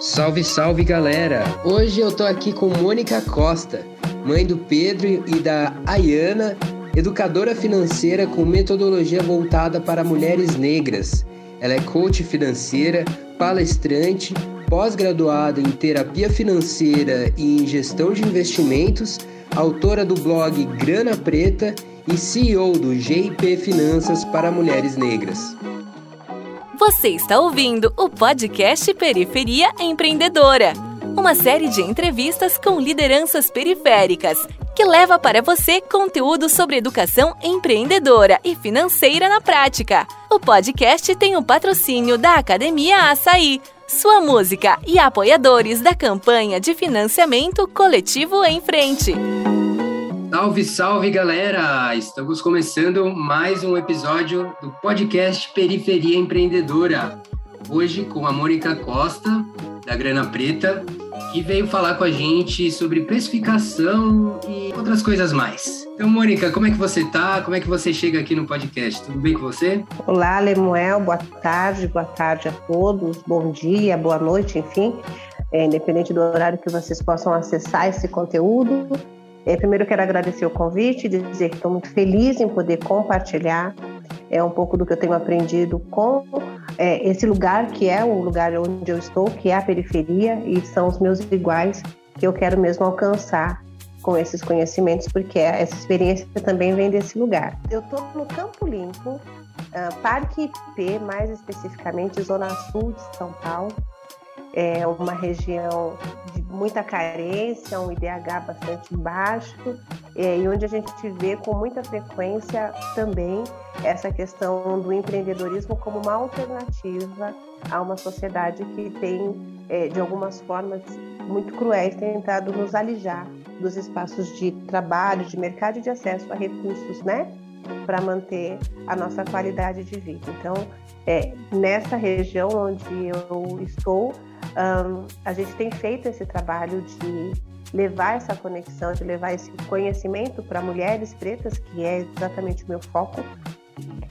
Salve, salve galera! Hoje eu tô aqui com Mônica Costa, mãe do Pedro e da Ayana, educadora financeira com metodologia voltada para mulheres negras. Ela é coach financeira, palestrante, pós-graduada em terapia financeira e em gestão de investimentos, autora do blog Grana Preta e CEO do GIP Finanças para Mulheres Negras. Você está ouvindo o podcast Periferia Empreendedora, uma série de entrevistas com lideranças periféricas que leva para você conteúdo sobre educação empreendedora e financeira na prática. O podcast tem o patrocínio da Academia Açaí, sua música e apoiadores da campanha de financiamento coletivo em frente. Salve, salve galera! Estamos começando mais um episódio do podcast Periferia Empreendedora. Hoje com a Mônica Costa, da Grana Preta, que veio falar com a gente sobre precificação e outras coisas mais. Então, Mônica, como é que você tá? Como é que você chega aqui no podcast? Tudo bem com você? Olá, Lemuel, boa tarde, boa tarde a todos, bom dia, boa noite, enfim, é, independente do horário que vocês possam acessar esse conteúdo. É, primeiro quero agradecer o convite, dizer que estou muito feliz em poder compartilhar é um pouco do que eu tenho aprendido com é, esse lugar que é o lugar onde eu estou, que é a periferia, e são os meus iguais que eu quero mesmo alcançar com esses conhecimentos, porque essa experiência também vem desse lugar. Eu estou no Campo Limpo, uh, Parque IP, mais especificamente Zona Sul de São Paulo, é uma região de muita carência, um IDH bastante baixo, é, e onde a gente vê com muita frequência também essa questão do empreendedorismo como uma alternativa a uma sociedade que tem, é, de algumas formas muito cruéis, tentado nos alijar dos espaços de trabalho, de mercado e de acesso a recursos, né? para manter a nossa qualidade de vida. Então, é, nessa região onde eu estou, um, a gente tem feito esse trabalho de levar essa conexão, de levar esse conhecimento para mulheres pretas, que é exatamente o meu foco,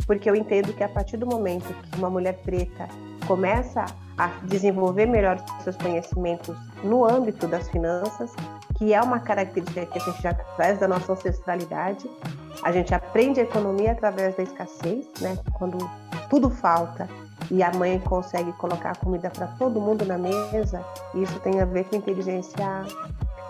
porque eu entendo que a partir do momento que uma mulher preta começa a desenvolver melhor seus conhecimentos no âmbito das finanças, que é uma característica que a gente já traz da nossa ancestralidade, a gente aprende a economia através da escassez, né? Quando tudo falta e a mãe consegue colocar comida para todo mundo na mesa, isso tem a ver com inteligência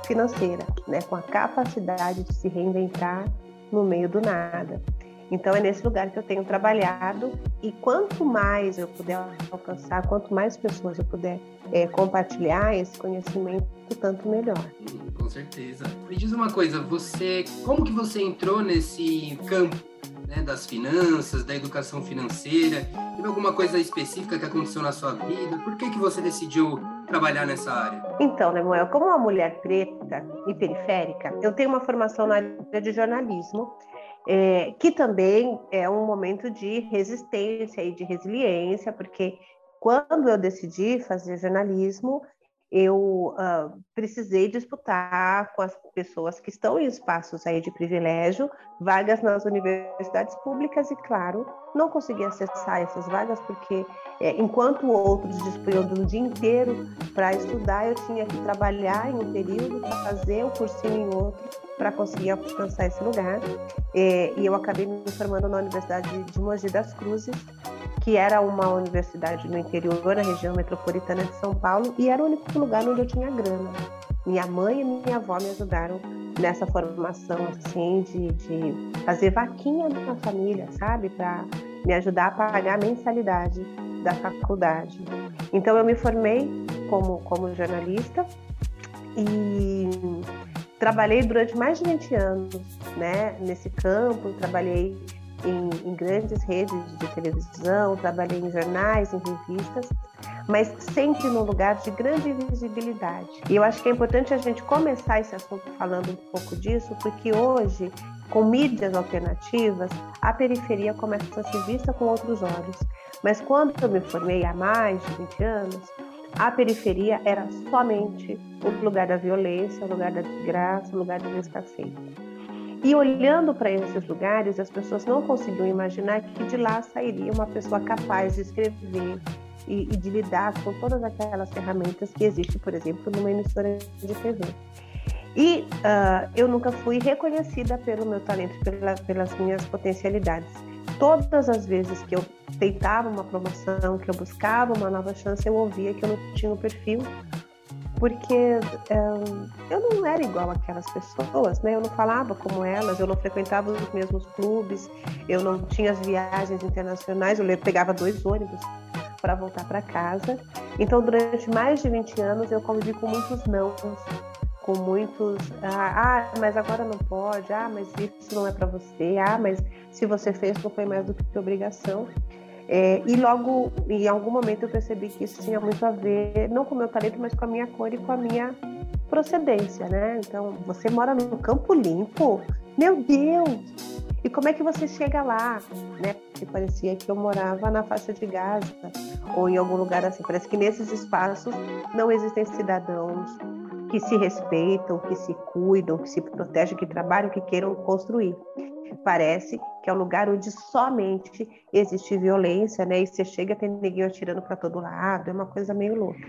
financeira, né? Com a capacidade de se reinventar no meio do nada. Então é nesse lugar que eu tenho trabalhado e quanto mais eu puder alcançar, quanto mais pessoas eu puder é, compartilhar esse conhecimento, tanto melhor. com certeza. Me diz uma coisa, você, como que você entrou nesse campo né, das finanças, da educação financeira? Teve alguma coisa específica que aconteceu na sua vida? Por que que você decidiu trabalhar nessa área? Então, Lemuel, como uma mulher preta e periférica, eu tenho uma formação na área de jornalismo é, que também é um momento de resistência e de resiliência, porque quando eu decidi fazer jornalismo, eu uh, precisei disputar com as pessoas que estão em espaços aí de privilégio, vagas nas universidades públicas e, claro, não consegui acessar essas vagas porque, é, enquanto outros dispunham do dia inteiro para estudar, eu tinha que trabalhar em um período para fazer um cursinho em outro para conseguir alcançar esse lugar. É, e eu acabei me formando na Universidade de Mogi das Cruzes, que era uma universidade no interior, na região metropolitana de São Paulo, e era o único lugar onde eu tinha grana. Minha mãe e minha avó me ajudaram nessa formação, assim, de, de fazer vaquinha na família, sabe? Para me ajudar a pagar a mensalidade da faculdade. Então, eu me formei como, como jornalista e trabalhei durante mais de 20 anos né, nesse campo, trabalhei em, em, grandes redes de televisão, trabalhei em jornais, em revistas, mas sempre num lugar de grande visibilidade. E eu acho que é importante a gente começar esse assunto falando um pouco disso, porque hoje, com mídias alternativas, a periferia começa a ser vista com outros olhos. Mas quando eu me formei há mais de 20 anos, a periferia era somente o lugar da violência, o lugar da desgraça, o lugar da escassez. E olhando para esses lugares, as pessoas não conseguiam imaginar que de lá sairia uma pessoa capaz de escrever e, e de lidar com todas aquelas ferramentas que existem, por exemplo, numa emissora de TV. E uh, eu nunca fui reconhecida pelo meu talento, pela, pelas minhas potencialidades. Todas as vezes que eu tentava uma promoção, que eu buscava uma nova chance, eu ouvia que eu não tinha o um perfil, porque um, eu não era igual aquelas pessoas, né? Eu não falava como elas, eu não frequentava os mesmos clubes, eu não tinha as viagens internacionais, eu pegava dois ônibus para voltar para casa. Então, durante mais de 20 anos, eu convivi com muitos não, com muitos, ah, ah, mas agora não pode, ah, mas isso não é para você, ah, mas se você fez não foi mais do que obrigação. É, e logo, em algum momento, eu percebi que isso tinha muito a ver, não com o meu talento, mas com a minha cor e com a minha procedência, né? Então, você mora num campo limpo? Meu Deus! E como é que você chega lá, né? Porque parecia que eu morava na faixa de Gaza ou em algum lugar assim. Parece que nesses espaços não existem cidadãos que se respeitam, que se cuidam, que se protegem, que trabalham, que queiram construir parece que é um lugar onde somente existe violência, né? E você chega tem ninguém atirando para todo lado, é uma coisa meio louca.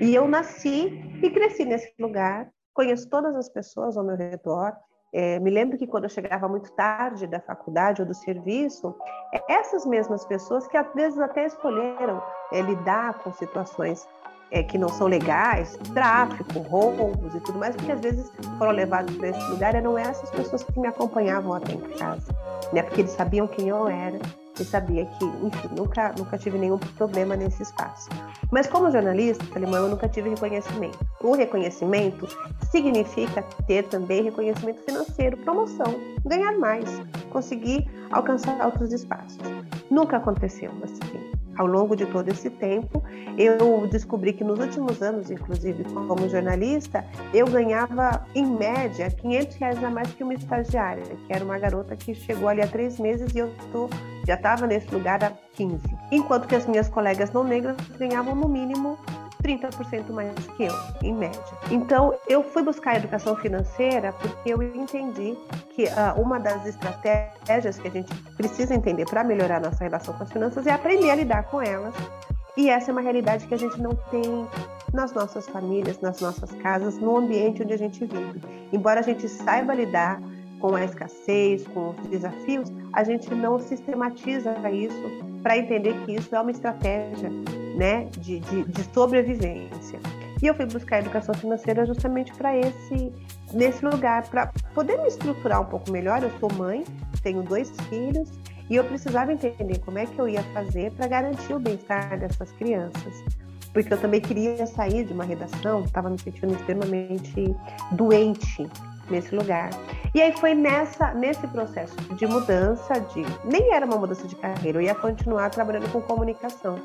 E eu nasci e cresci nesse lugar, conheço todas as pessoas ao meu redor. É, me lembro que quando eu chegava muito tarde da faculdade ou do serviço, essas mesmas pessoas que às vezes até escolheram é, lidar com situações é, que não são legais, tráfico, roubos e tudo mais, porque às vezes foram levados para esse lugar eram essas pessoas que me acompanhavam até em casa, né? Porque eles sabiam quem eu era e sabia que, enfim, nunca, nunca tive nenhum problema nesse espaço. Mas como jornalista, alemão, eu nunca tive reconhecimento. O reconhecimento significa ter também reconhecimento financeiro, promoção, ganhar mais, conseguir alcançar outros espaços. Nunca aconteceu assim ao longo de todo esse tempo, eu descobri que nos últimos anos, inclusive como jornalista, eu ganhava em média 500 reais a mais que uma estagiária, que era uma garota que chegou ali há três meses e eu tô, já estava nesse lugar há 15. Enquanto que as minhas colegas não negras ganhavam no mínimo 30% mais que eu, em média. Então, eu fui buscar a educação financeira porque eu entendi que uh, uma das estratégias que a gente precisa entender para melhorar nossa relação com as finanças é aprender a lidar com elas. E essa é uma realidade que a gente não tem nas nossas famílias, nas nossas casas, no ambiente onde a gente vive. Embora a gente saiba lidar com a escassez, com os desafios, a gente não sistematiza isso para entender que isso é uma estratégia né, de, de, de sobrevivência. E eu fui buscar educação financeira justamente para esse nesse lugar, para poder me estruturar um pouco melhor. Eu sou mãe, tenho dois filhos e eu precisava entender como é que eu ia fazer para garantir o bem-estar dessas crianças. Porque eu também queria sair de uma redação, estava me sentindo extremamente doente nesse lugar. E aí foi nessa nesse processo de mudança de nem era uma mudança de carreira, eu ia continuar trabalhando com comunicação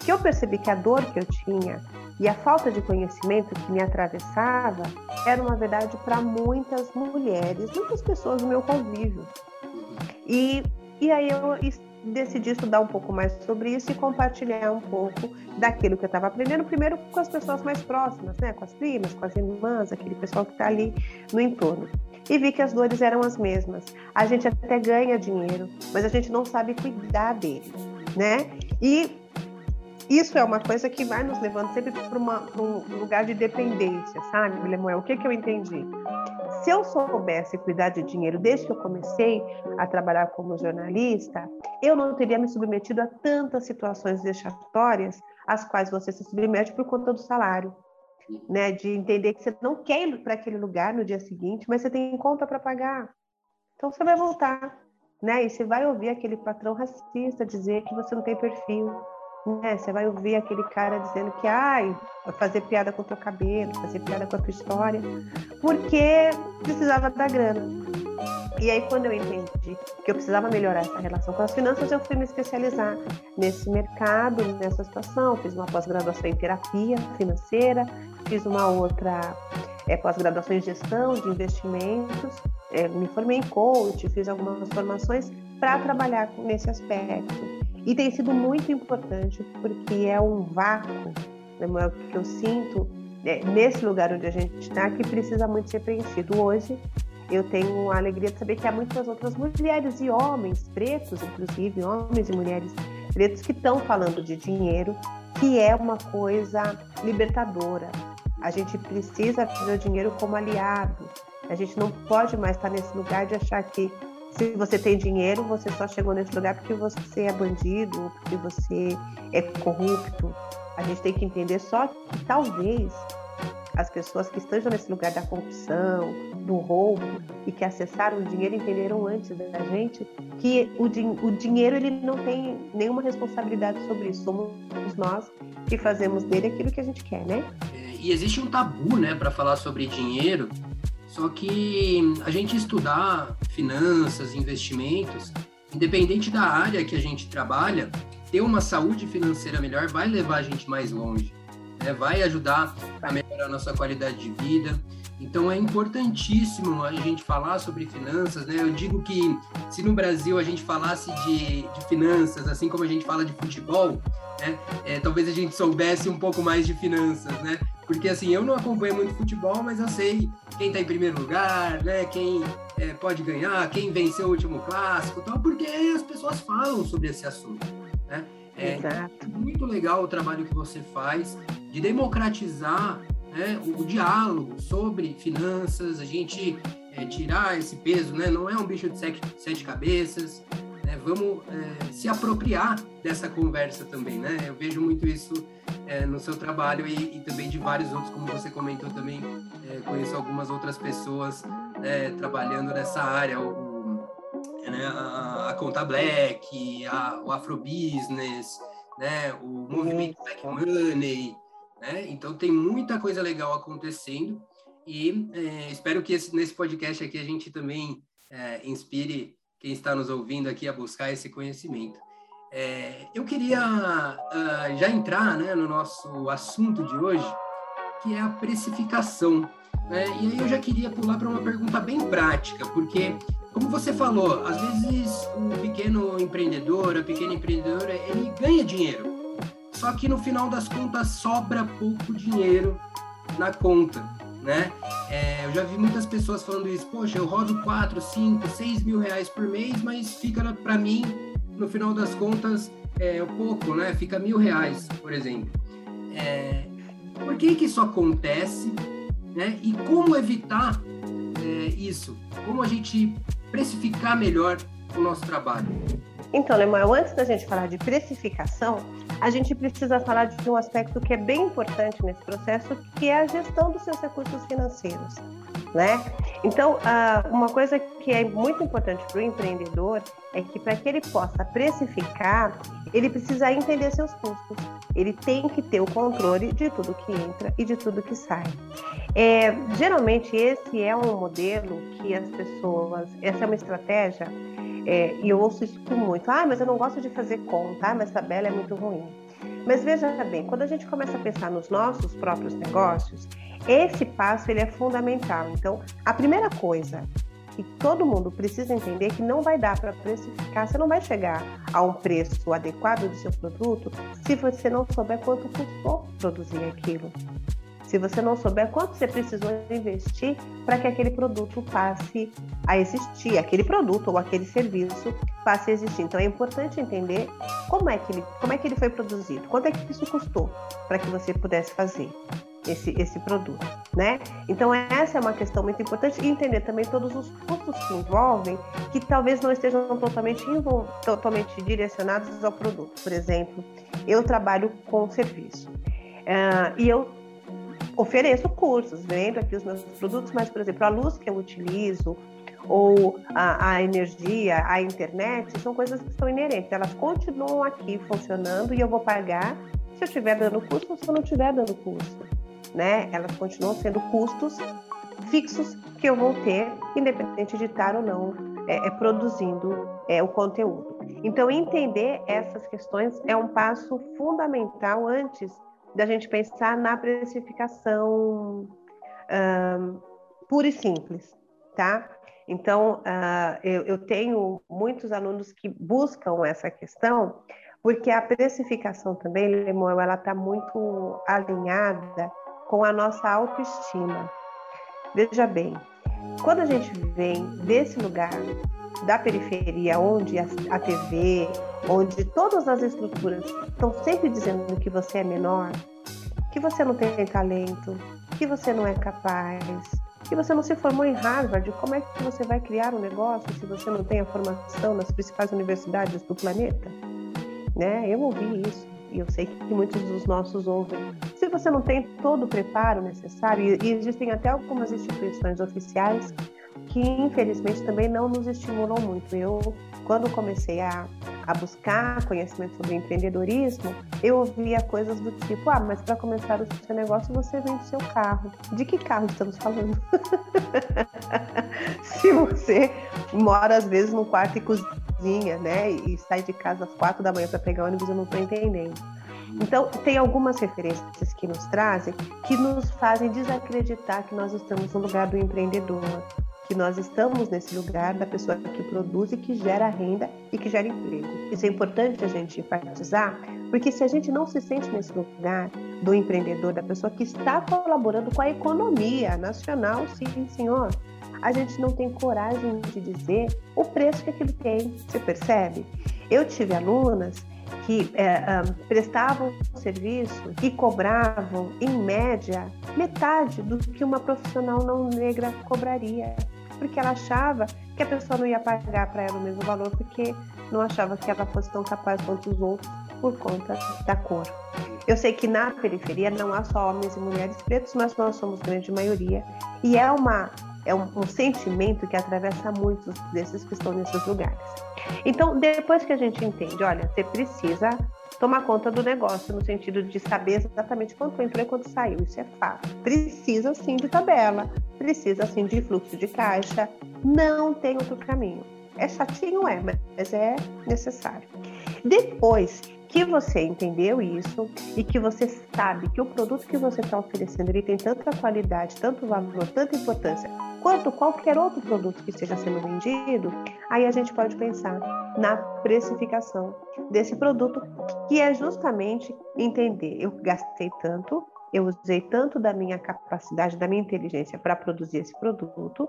que eu percebi que a dor que eu tinha e a falta de conhecimento que me atravessava era uma verdade para muitas mulheres, muitas pessoas do meu convívio. E, e aí eu decidi estudar um pouco mais sobre isso e compartilhar um pouco daquilo que eu estava aprendendo, primeiro com as pessoas mais próximas, né? com as primas, com as irmãs, aquele pessoal que está ali no entorno. E vi que as dores eram as mesmas. A gente até ganha dinheiro, mas a gente não sabe cuidar dele, né? E isso é uma coisa que vai nos levando sempre para um lugar de dependência, sabe, Lemuel? O que, que eu entendi? Se eu soubesse cuidar de dinheiro desde que eu comecei a trabalhar como jornalista, eu não teria me submetido a tantas situações vexatórias às quais você se submete por conta do salário. Né, de entender que você não quer ir para aquele lugar no dia seguinte, mas você tem conta para pagar. Então você vai voltar, né? E você vai ouvir aquele patrão racista dizer que você não tem perfil, né? Você vai ouvir aquele cara dizendo que, ai, fazer piada com o teu cabelo, fazer piada com a tua história, porque precisava da grana. E aí, quando eu entendi que eu precisava melhorar essa relação com as finanças, eu fui me especializar nesse mercado, nessa situação. Fiz uma pós-graduação em terapia financeira, fiz uma outra é, pós-graduação em gestão de investimentos, é, me formei em coach, fiz algumas formações para trabalhar nesse aspecto. E tem sido muito importante porque é um vácuo, Samuel, que eu sinto né, nesse lugar onde a gente está que precisa muito ser preenchido. Hoje eu tenho a alegria de saber que há muitas outras mulheres e homens pretos, inclusive homens e mulheres pretos, que estão falando de dinheiro, que é uma coisa libertadora. A gente precisa ver o dinheiro como aliado. A gente não pode mais estar nesse lugar de achar que se você tem dinheiro, você só chegou nesse lugar porque você é bandido, porque você é corrupto. A gente tem que entender só que talvez as pessoas que estejam nesse lugar da corrupção, do roubo e que acessaram o dinheiro entenderam antes da gente que o, o dinheiro ele não tem nenhuma responsabilidade sobre isso. Somos nós que fazemos dele aquilo que a gente quer, né? É, e existe um tabu, né, para falar sobre dinheiro. Só que a gente estudar finanças, investimentos, independente da área que a gente trabalha, ter uma saúde financeira melhor vai levar a gente mais longe, né? vai ajudar a melhorar a nossa qualidade de vida. Então é importantíssimo a gente falar sobre finanças, né? Eu digo que se no Brasil a gente falasse de, de finanças, assim como a gente fala de futebol, né? É, talvez a gente soubesse um pouco mais de finanças, né? Porque assim, eu não acompanho muito futebol, mas eu sei quem está em primeiro lugar, né? Quem é, pode ganhar, quem venceu o último clássico, tal, porque as pessoas falam sobre esse assunto, né? É Exato. muito legal o trabalho que você faz de democratizar né, o, diálogo sobre finanças, a gente é, tirar esse peso, né? Não é um bicho de sete, sete cabeças, né? Vamos é, se apropriar dessa conversa também, né? Eu vejo muito isso é, no seu trabalho e, e, também de vários outros, como você comentou também, conheço algumas outras pessoas né, trabalhando nessa área, o, né, a, a Conta Black, a, o Afrobusiness, né, o movimento Black Money, né? Então tem muita coisa legal acontecendo e é, espero que esse, nesse podcast aqui a gente também é, inspire quem está nos ouvindo aqui a buscar esse conhecimento. É, eu queria uh, já entrar né, no nosso assunto de hoje, que é a precificação. Né? E aí eu já queria pular para uma pergunta bem prática, porque, como você falou, às vezes o pequeno empreendedor, a pequena empreendedora, ele ganha dinheiro, só que no final das contas sobra pouco dinheiro na conta, né? É, eu já vi muitas pessoas falando isso, poxa, eu rodo 4, 5, 6 mil reais por mês, mas fica para mim, no final das contas, é pouco, né? Fica mil reais, por exemplo. É, por que que isso acontece, né? E como evitar é, isso? Como a gente precificar melhor o nosso trabalho? Então, Lemuel, antes da gente falar de precificação, a gente precisa falar de um aspecto que é bem importante nesse processo, que é a gestão dos seus recursos financeiros. Né? Então, uma coisa que é muito importante para o empreendedor é que para que ele possa precificar, ele precisa entender seus custos. Ele tem que ter o controle de tudo que entra e de tudo que sai. É, geralmente, esse é um modelo que as pessoas, essa é uma estratégia é, e eu ouço isso muito. Ah, mas eu não gosto de fazer conta, ah, mas tabela é muito ruim. Mas veja bem, quando a gente começa a pensar nos nossos próprios negócios, esse passo ele é fundamental. Então, a primeira coisa que todo mundo precisa entender é que não vai dar para precificar, você não vai chegar a um preço adequado do seu produto se você não souber quanto custou produzir aquilo se você não souber quanto você precisou investir para que aquele produto passe a existir, aquele produto ou aquele serviço passe a existir. Então é importante entender como é que ele, como é que ele foi produzido, quanto é que isso custou para que você pudesse fazer esse, esse produto, né? Então essa é uma questão muito importante e entender também todos os custos que envolvem, que talvez não estejam totalmente, totalmente direcionados ao produto. Por exemplo, eu trabalho com serviço uh, e eu ofereço cursos, vendo aqui os meus produtos, mas, por exemplo, a luz que eu utilizo, ou a, a, energia, a internet, são coisas que estão inerentes. Elas continuam aqui funcionando e eu vou pagar se eu estiver dando custo ou se eu não estiver dando custo. Né? Elas continuam sendo custos fixos que eu vou ter, independente de estar ou não é, é produzindo é, o conteúdo. Então, entender essas questões é um passo fundamental antes da gente pensar na precificação pura e simples, tá? Então, uh, eu, eu, tenho muitos alunos que buscam essa questão, porque a precificação também, Lemuel, ela está muito alinhada com a nossa autoestima. Veja bem, quando a gente vem desse lugar da periferia, onde a, TV, onde todas as estruturas estão sempre dizendo que você é menor, que você não tem talento, que você não é capaz, que você não se formou em Harvard, como é que você vai criar um negócio se você não tem a formação nas principais universidades do planeta? Né? Eu ouvi isso e eu sei que muitos dos nossos ouvem. Se você não tem todo o preparo necessário, e existem até algumas instituições oficiais que infelizmente também não nos estimulam muito. Eu, quando comecei a, a buscar conhecimento sobre empreendedorismo, eu ouvia coisas do tipo: ah, mas para começar o seu negócio você vende seu carro. De que carro estamos falando? Se você mora às vezes num quarto e cozinha, né, e sai de casa às quatro da manhã para pegar ônibus, eu não estou entendendo. Então, tem algumas referências que nos trazem que nos fazem desacreditar que nós estamos no lugar do empreendedor, que nós estamos nesse lugar da pessoa que produz e que gera renda e que gera emprego. Isso é importante a gente enfatizar, porque se a gente não se sente nesse lugar do empreendedor, da pessoa que está colaborando com a economia nacional, sim, senhor, a gente não tem coragem de dizer o preço que aquilo tem. Você percebe? Eu tive alunas que é, um, prestavam serviço e cobravam, em média, metade do que uma profissional não negra cobraria porque ela achava que a pessoa não ia pagar para ela o mesmo valor, porque não achava que ela fosse tão capaz quanto os outros por conta da cor. Eu sei que na periferia não há só homens e mulheres pretos, mas nós somos grande maioria e é uma é um, um sentimento que atravessa muitos desses que estão nesses lugares. Então, depois que a gente entende, olha, você precisa tomar conta do negócio, no sentido de saber exatamente quanto entrou e quanto saiu. Isso é fato. Precisa sim de tabela, precisa sim de fluxo de caixa. Não tem outro caminho. É chatinho, é, mas é necessário. Depois que você entendeu isso e que você sabe que o produto que você está oferecendo ele tem tanta qualidade, tanto valor, tanta importância, quanto qualquer outro produto que esteja sendo vendido, aí a gente pode pensar na precificação desse produto, que é justamente entender, eu gastei tanto, eu usei tanto da minha capacidade, da minha inteligência para produzir esse produto,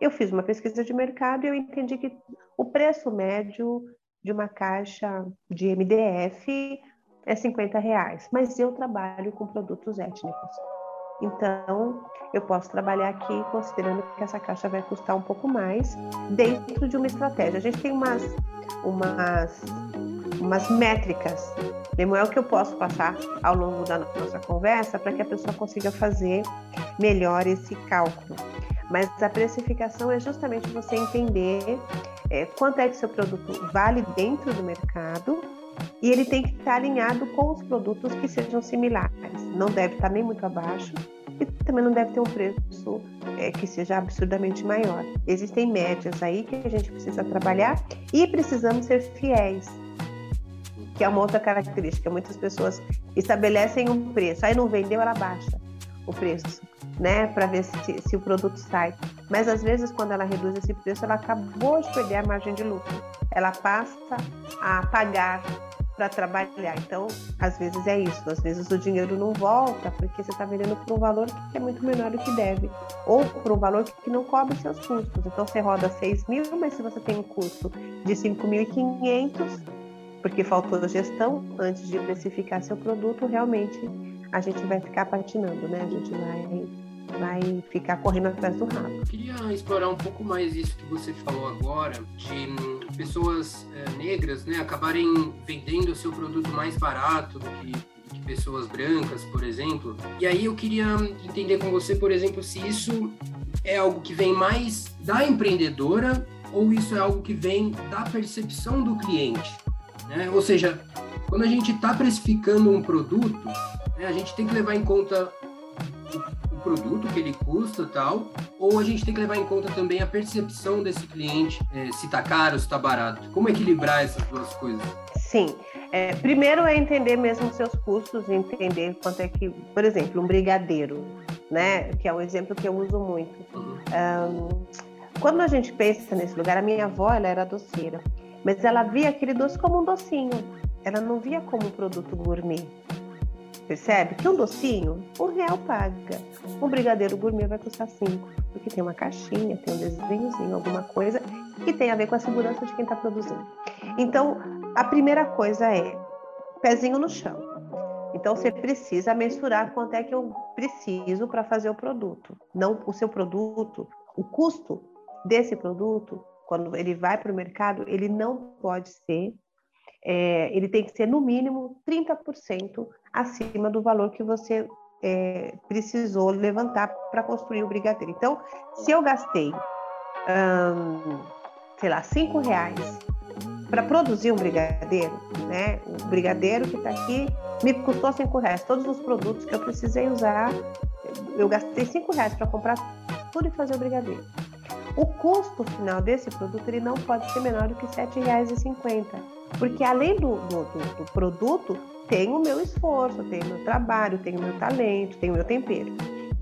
eu fiz uma pesquisa de mercado e eu entendi que o preço médio de uma caixa de MDF é 50 reais, mas eu trabalho com produtos étnicos. Então, eu posso trabalhar aqui considerando que essa caixa vai custar um pouco mais dentro de uma estratégia. A gente tem umas, umas, umas métricas, Lemuel, que eu posso passar ao longo da nossa conversa para que a pessoa consiga fazer melhor esse cálculo. Mas a precificação é justamente você entender é, quanto é que seu produto vale dentro do mercado e ele tem que estar alinhado com os produtos que sejam similares. Não deve estar nem muito abaixo e também não deve ter um preço é, que seja absurdamente maior. Existem médias aí que a gente precisa trabalhar e precisamos ser fiéis, que é uma outra característica. Muitas pessoas estabelecem um preço, aí não vendeu, ela baixa o preço, né, para ver se, se o produto sai. Mas às vezes, quando ela reduz esse preço, ela acabou de perder a margem de lucro. Ela passa a pagar para trabalhar. Então, às vezes é isso. Às vezes o dinheiro não volta porque você está vendendo por um valor que é muito menor do que deve, ou por um valor que não cobre seus custos. Então, você roda 6 mil, mas se você tem um custo de 5.500, porque faltou gestão antes de precificar seu produto, realmente a gente vai ficar patinando, né? A gente vai vai ficar correndo atrás do rabo. Eu queria explorar um pouco mais isso que você falou agora, de hum, pessoas é, negras né, acabarem vendendo o seu produto mais barato do que, pessoas brancas, por exemplo. E aí eu queria entender com você, por exemplo, se isso é algo que vem mais da empreendedora ou isso é algo que vem da percepção do cliente. Né? Ou seja, quando a gente está precificando um produto, né, a gente tem que levar em conta produto que ele custa tal, ou a gente tem que levar em conta também a percepção desse cliente, é, se está caro, se está barato. Como equilibrar essas duas coisas? Sim. É, primeiro é entender mesmo seus custos, entender quanto é que, por exemplo, um brigadeiro, né, que é um exemplo que eu uso muito. Uhum. Um, quando a gente pensa nesse lugar, a minha avó ela era doceira, mas ela via aquele doce como um docinho. Ela não via como um produto gourmet. Percebe? Que um docinho, um real paga. Um brigadeiro gourmet vai custar cinco. que tem uma caixinha, tem um desenhozinho, alguma coisa que tem a ver com a segurança de quem está produzindo. Então, a primeira coisa é pezinho no chão. Então, você precisa mensurar quanto é que eu preciso para fazer o produto. Não o seu produto, o custo desse produto, quando ele vai para o mercado, ele não pode ser, é, ele tem que ser no mínimo 30% acima do valor que você é, precisou levantar para construir o brigadeiro. Então, se eu gastei, hum, sei lá, cinco reais para produzir um brigadeiro, né? O brigadeiro que está aqui me custou cinco reais. Todos os produtos que eu precisei usar, eu gastei cinco reais para comprar tudo e fazer o brigadeiro. O custo final desse produto ele não pode ser menor do que R$ 7,50, porque além do, do, do, do produto, tem o meu esforço, tem o meu trabalho, tem o meu talento, tem o meu tempero.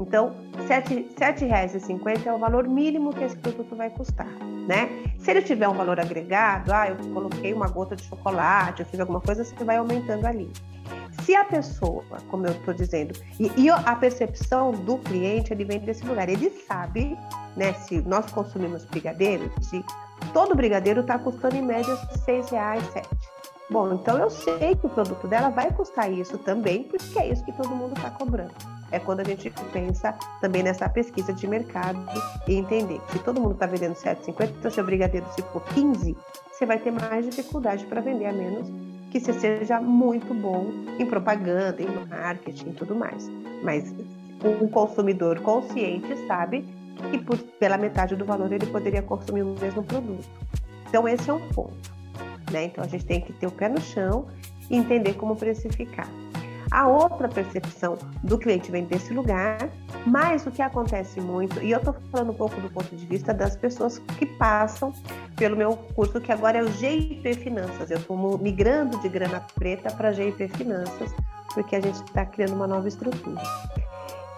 Então, R$ 7,50 é o valor mínimo que esse produto vai custar, né? Se ele tiver um valor agregado, ah, eu coloquei uma gota de chocolate, eu fiz alguma coisa, você vai aumentando ali. Se a pessoa, como eu estou dizendo, e, e, a percepção do cliente, ele vem desse lugar, ele sabe, né, se nós consumimos brigadeiro, se todo brigadeiro está custando em média R$ reais, sete. Bom, então eu sei que o produto dela vai custar isso também, porque é isso que todo mundo está cobrando. É quando a gente pensa também nessa pesquisa de mercado e entender que se todo mundo está vendendo 7,50, então seu brigadeiro se for 15, você vai ter mais dificuldade para vender a menos que você seja muito bom em propaganda, em marketing e tudo mais. Mas um consumidor consciente sabe que por, pela metade do valor ele poderia consumir o mesmo produto. Então esse é um ponto. Né? Então a gente tem que ter o pé no chão e entender como precificar. A outra percepção do cliente vem desse lugar, mas o que acontece muito, e eu estou falando um pouco do ponto de vista das pessoas que passam pelo meu curso, que agora é o GIP Finanças. Eu estou migrando de grana preta para GIP Finanças, porque a gente está criando uma nova estrutura.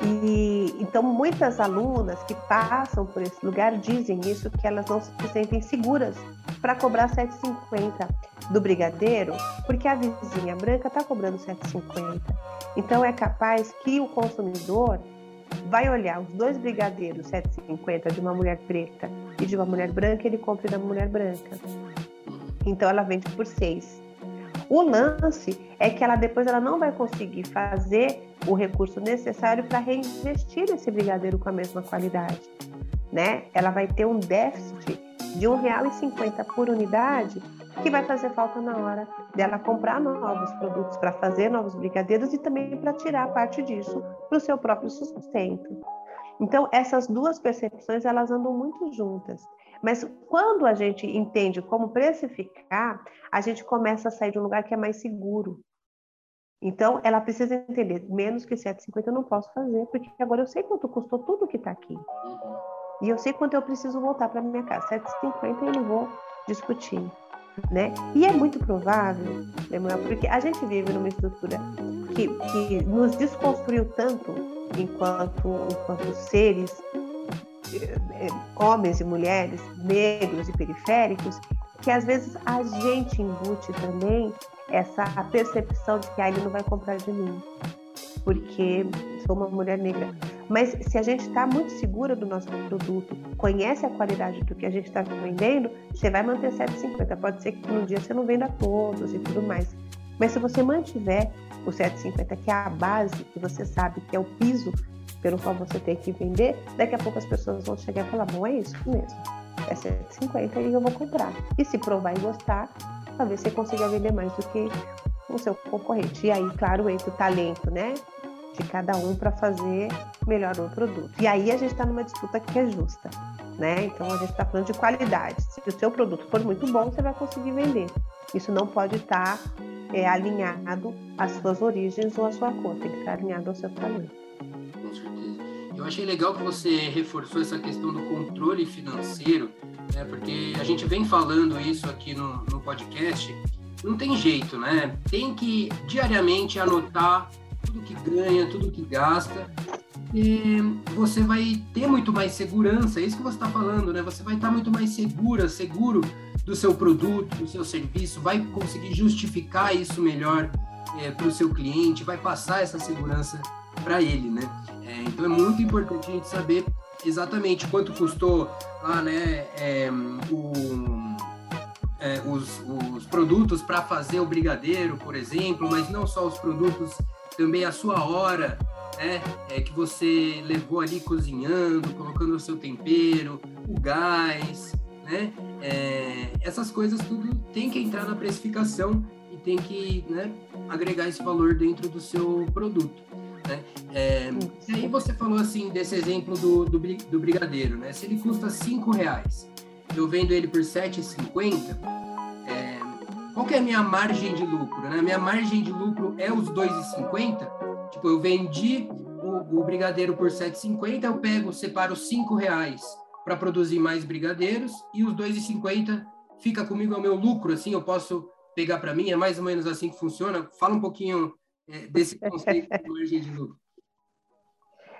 E então muitas alunas que passam por esse lugar dizem isso que elas não se sentem seguras para cobrar 7,50 do brigadeiro, porque a vizinha branca está cobrando 7,50. Então é capaz que o consumidor vai olhar os dois brigadeiros 7,50 de uma mulher preta e de uma mulher branca, ele compra da mulher branca. Então ela vende por 6. O lance é que ela depois ela não vai conseguir fazer o recurso necessário para reinvestir esse brigadeiro com a mesma qualidade, né? Ela vai ter um déficit de R$ 1,50 por unidade que vai fazer falta na hora dela comprar novos produtos para fazer novos brigadeiros e também para tirar parte disso para o seu próprio sustento. Então, essas duas percepções elas andam muito juntas. Mas quando a gente entende como precificar, a gente começa a sair de um lugar que é mais seguro. Então, ela precisa entender, menos que 7,50 eu não posso fazer, porque agora eu sei quanto custou tudo que está aqui. E eu sei quanto eu preciso voltar para minha casa. 7,50 eu não vou discutir. Né? E é muito provável, Lemuel, porque a gente vive numa estrutura que, que nos desconstruiu tanto enquanto, enquanto seres homens e mulheres, negros e periféricos, que às vezes a gente embute também essa percepção de que ah, ele não vai comprar de mim, porque sou uma mulher negra. Mas se a gente está muito segura do nosso produto, conhece a qualidade do que a gente está vendendo, você vai manter 7,50. Pode ser que no dia você não venda todos e tudo mais. Mas se você mantiver o 7,50, que é a base, que você sabe que é o piso pelo qual você tem que vender, daqui a pouco as pessoas vão chegar e falar, bom, é isso mesmo, é 150 e eu vou comprar. E se provar e gostar, talvez você consiga vender mais do que o seu concorrente. E aí, claro, entra o talento, né? De cada um para fazer melhor o produto. E aí a gente está numa disputa que é justa, né? Então a gente está falando de qualidade. Se o seu produto for muito bom, você vai conseguir vender. Isso não pode estar tá, é, alinhado às suas origens ou à sua cor, tem que estar alinhado ao seu talento. Eu achei legal que você reforçou essa questão do controle financeiro, né? Porque a gente vem falando isso aqui no, no podcast. Não tem jeito, né? Tem que diariamente anotar tudo que ganha, tudo que gasta. E você vai ter muito mais segurança, é isso que você está falando, né? Você vai estar muito mais segura, seguro do seu produto, do seu serviço, vai conseguir justificar isso melhor é, para o seu cliente, vai passar essa segurança para ele, né? É, então é muito importante a gente saber exatamente quanto custou lá, né, é, o, é, os, os produtos para fazer o brigadeiro, por exemplo, mas não só os produtos, também a sua hora, né, é, que você levou ali cozinhando, colocando o seu tempero, o gás, né, é, essas coisas tudo tem que entrar na precificação e tem que né, agregar esse valor dentro do seu produto. Né? É, e aí você falou assim desse exemplo do, do, do brigadeiro, né? Se ele custa cinco reais, eu vendo ele por 7,50, é, qual que é a minha margem de lucro? Né? Minha margem de lucro é os 2,50? Tipo, eu vendi o, o brigadeiro por 7,50, eu pego, separo cinco reais para produzir mais brigadeiros e os 2,50 fica comigo é o meu lucro, assim, eu posso pegar para mim, é mais ou menos assim que funciona. Fala um pouquinho é, desse conceito de margem de lucro?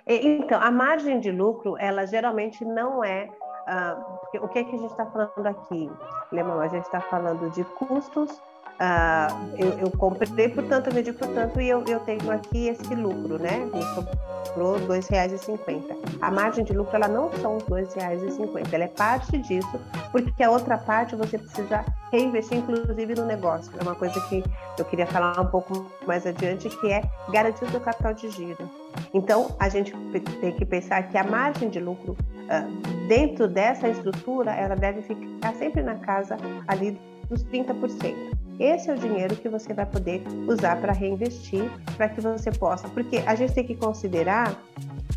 Então, a margem de lucro, ela geralmente não é. Uh, o que, é que a gente está falando aqui, Lemão? A gente está falando de custos ah, eu, eu, comprei portanto, eu vendi portanto, e eu, eu tenho aqui esse lucro, né? Me sobrou R$ 2,50. A margem de lucro ela não são os R$ 2,50, ela é parte disso, porque a outra parte você precisa reinvestir, inclusive, no negócio. É uma coisa que eu queria falar um pouco mais adiante, que é garantir o seu capital de giro. Então, a gente tem que pensar que a margem de lucro, ah, dentro dessa estrutura, ela deve ficar sempre na casa ali dos 30%. Esse é o dinheiro que você vai poder usar para reinvestir, para que você possa. Porque a gente tem que considerar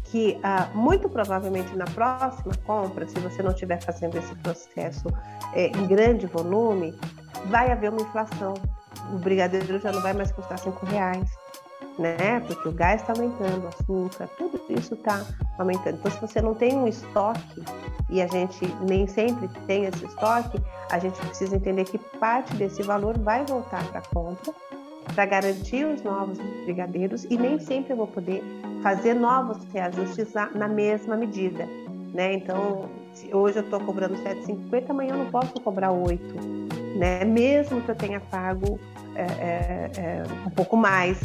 que ah, muito provavelmente na próxima compra, se você não estiver fazendo esse processo é, em grande volume, vai haver uma inflação. O brigadeiro já não vai mais custar cinco reais né? Porque o gás está aumentando, o açúcar, tudo isso está aumentando. Então, se você não tem um estoque, e a gente nem sempre tem esse estoque, a gente precisa entender que parte desse valor vai voltar para a compra, para garantir os novos brigadeiros, e nem sempre eu vou poder fazer novos reajustes na mesma medida. Né? Então, hoje eu estou cobrando 7,50, amanhã eu não posso cobrar 8, né? mesmo que eu tenha pago é, é, um pouco mais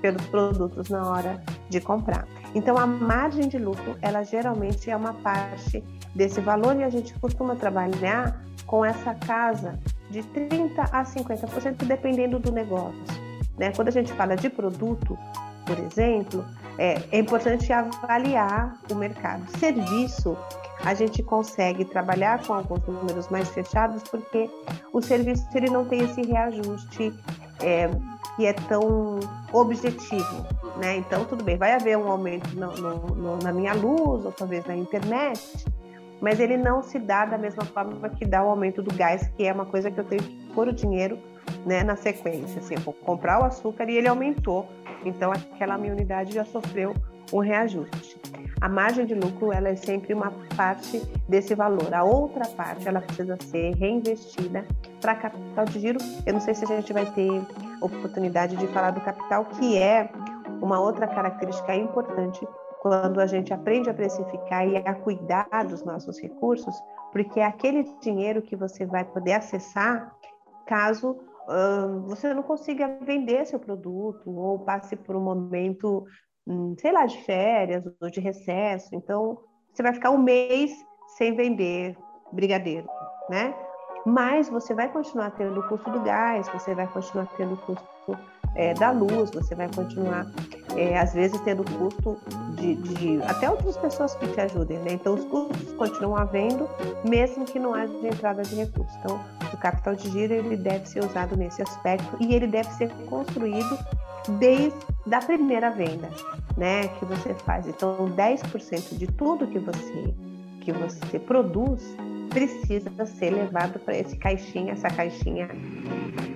pelos produtos na hora de comprar. Então a margem de lucro, ela geralmente é uma parte desse valor e a gente costuma trabalhar com essa casa de 30 a 50%, dependendo do negócio. Né? Quando a gente fala de produto, por exemplo, é, é importante avaliar o mercado. Serviço, a gente consegue trabalhar com alguns números mais fechados, porque o serviço ele não tem esse reajuste é, que é tão objetivo, né? Então, tudo bem, vai haver um aumento no, no, no, na minha luz, ou talvez na internet, mas ele não se dá da mesma forma que dá o aumento do gás, que é uma coisa que eu tenho que pôr o dinheiro né, na sequência. Assim, eu vou comprar o açúcar e ele aumentou, então aquela minha unidade já sofreu um reajuste. A margem de lucro ela é sempre uma parte desse valor. A outra parte ela precisa ser reinvestida para capital de giro. Eu não sei se a gente vai ter oportunidade de falar do capital, que é uma outra característica importante quando a gente aprende a precificar e a cuidar dos nossos recursos, porque é aquele dinheiro que você vai poder acessar caso você não consiga vender seu produto ou passe por um momento sei lá, de férias ou de recesso. Então, você vai ficar um mês sem vender brigadeiro, né? Mas você vai continuar tendo o custo do gás, você vai continuar tendo o custo é, da luz, você vai continuar, é, às vezes, tendo o custo de, de, até outras pessoas que te ajudem, né? Então, os custos continuam havendo, mesmo que não haja entrada de recursos. Então, o capital de giro ele deve ser usado nesse aspecto e ele deve ser construído desde a primeira venda, né, que você faz. Então, 10% de tudo que você que você produz precisa ser levado para esse caixinha, essa caixinha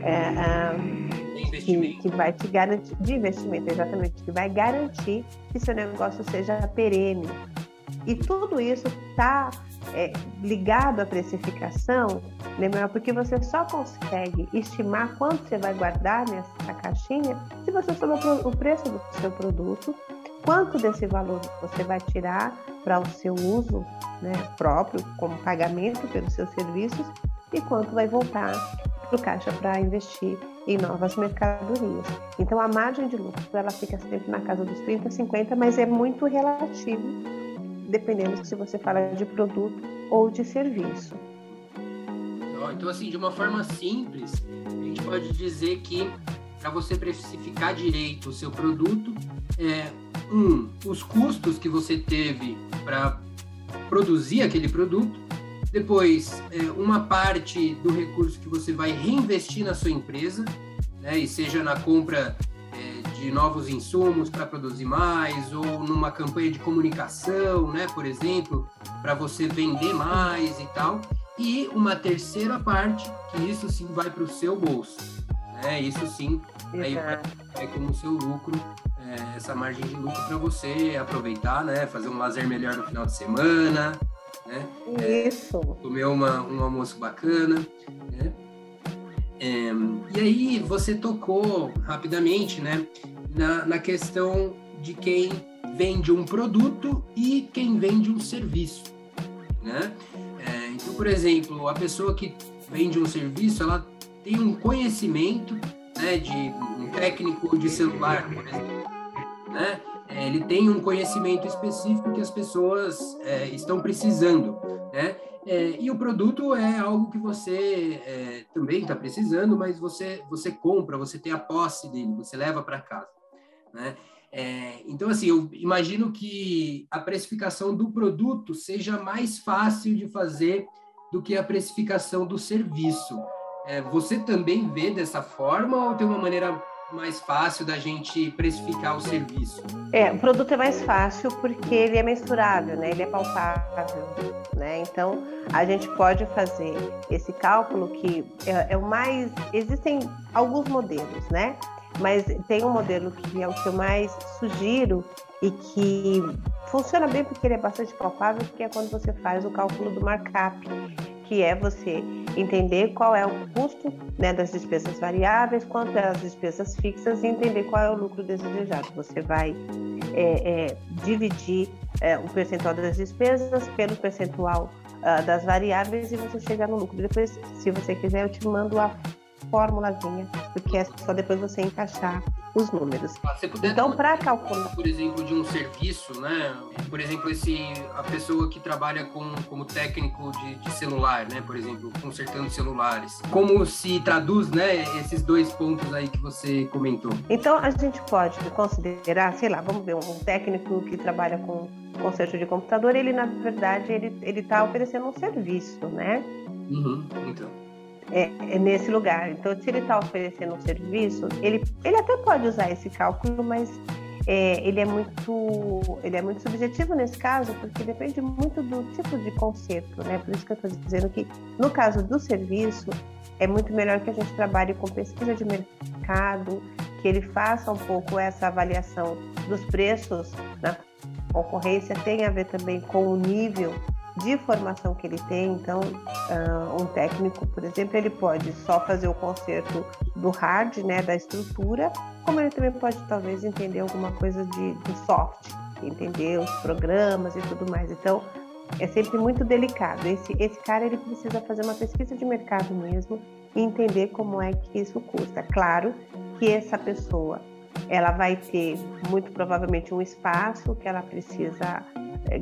é, que, que, vai te garantir de investimento, exatamente, que vai garantir que seu negócio seja perene. E tudo isso está é, ligado à precificação, lembra? Porque você só consegue estimar quanto você vai guardar nessa caixinha se você souber o preço do seu produto, quanto desse valor você vai tirar para o seu uso né, próprio, como pagamento pelos seus serviços, e quanto vai voltar para o caixa para investir em novas mercadorias. Então a margem de lucro ela fica sempre na casa dos 30, 50, mas é muito relativo dependendo se você fala de produto ou de serviço. Então, assim, de uma forma simples, a gente pode dizer que para você precificar direito o seu produto, é, um, os custos que você teve para produzir aquele produto, depois é, uma parte do recurso que você vai reinvestir na sua empresa, né, e seja na compra de novos insumos para produzir mais, ou numa campanha de comunicação, né, por exemplo, para você vender mais e tal, e uma terceira parte, que isso sim vai para o seu bolso. Né? Isso sim aí vai, vai como seu lucro é, essa margem de lucro para você aproveitar, né? Fazer um lazer melhor no final de semana, né? É, Isso. É, comer uma, um almoço bacana, né? É, e aí você tocou rapidamente, né? Na, na questão de quem vende um produto e quem vende um serviço, né? É, então, por exemplo, a pessoa que vende um serviço, ela tem um conhecimento né, de um técnico de celular, por exemplo né? É, ele tem um conhecimento específico que as pessoas é, estão precisando, né? É, e o produto é algo que você é, também está precisando, mas você você compra, você tem a posse dele, você leva para casa, né? É, então, assim, eu imagino que a precificação do produto seja mais fácil de fazer do que a precificação do serviço. É, você também vê dessa forma ou tem uma maneira mais fácil da gente precificar o serviço? É, o produto é mais fácil porque ele é mensurável, né? Ele é palpável, né? Então a gente pode fazer esse cálculo que é, é o mais. Existem alguns modelos, né? Mas tem um modelo que é o que eu mais sugiro e que funciona bem porque ele é bastante palpável, que é quando você faz o cálculo do markup que é você entender qual é o custo né, das despesas variáveis, quanto é as despesas fixas e entender qual é o lucro desejado. Você vai é, é, dividir é, o percentual das despesas pelo percentual uh, das variáveis e você chega no lucro. Depois, se você quiser, eu te mando a formulazinha, porque é só depois você encaixar os números. Ah, então, para calcular. Por exemplo, de um serviço, né? Por exemplo, esse, a pessoa que trabalha com, como técnico de, de celular, né? Por exemplo, consertando celulares. Como se traduz, né? Esses dois pontos aí que você comentou. Então, a gente pode considerar, sei lá, vamos ver, um técnico que trabalha com conserto de computador, ele, na verdade, ele está oferecendo um serviço, né? Uhum, então é, é nesse lugar. Então, se ele está oferecendo um serviço, ele, ele até pode usar esse cálculo, mas é, ele é muito ele é muito subjetivo nesse caso, porque depende muito do tipo de conceito, né? Por isso que eu estou dizendo que no caso do serviço é muito melhor que a gente trabalhe com pesquisa de mercado, que ele faça um pouco essa avaliação dos preços na concorrência, tem a ver também com o nível de formação que ele tem. Então, uh, um técnico, por exemplo, ele pode só fazer o conserto do hard, né, da estrutura, como ele também pode talvez entender alguma coisa de, do soft, entender os programas e tudo mais. Então, é sempre muito delicado. Esse, esse cara ele precisa fazer uma pesquisa de mercado mesmo e entender como é que isso custa. Claro que essa pessoa ela vai ter muito provavelmente um espaço que ela precisa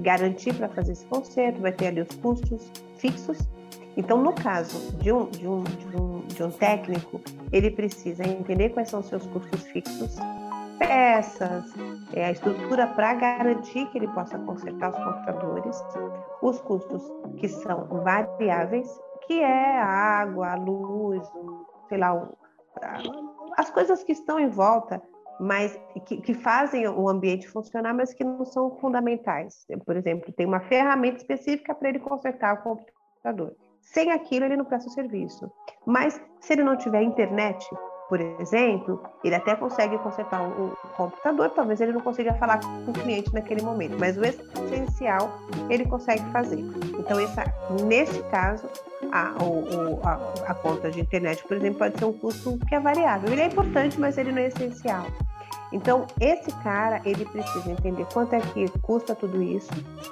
garantir para fazer esse conserto, vai ter ali os custos fixos. Então, no caso de um, de um, de um, de um técnico, ele precisa entender quais são os seus custos fixos, peças, é, a estrutura para garantir que ele possa consertar os computadores, os custos que são variáveis, que é a água, a luz, sei lá, as coisas que estão em volta mas que, que, fazem o ambiente funcionar, mas que não são fundamentais. Por exemplo, tem uma ferramenta específica para ele consertar o computador. Sem aquilo, ele não presta o serviço. Mas se ele não tiver internet, por exemplo, ele até consegue consertar o computador, talvez ele não consiga falar com o cliente naquele momento, mas o essencial ele consegue fazer. Então, essa, neste caso, a, o, a, a conta de internet, por exemplo, pode ser um custo que é variável. Ele é importante, mas ele não é essencial. Então, esse cara, ele precisa entender quanto é que custa tudo isso,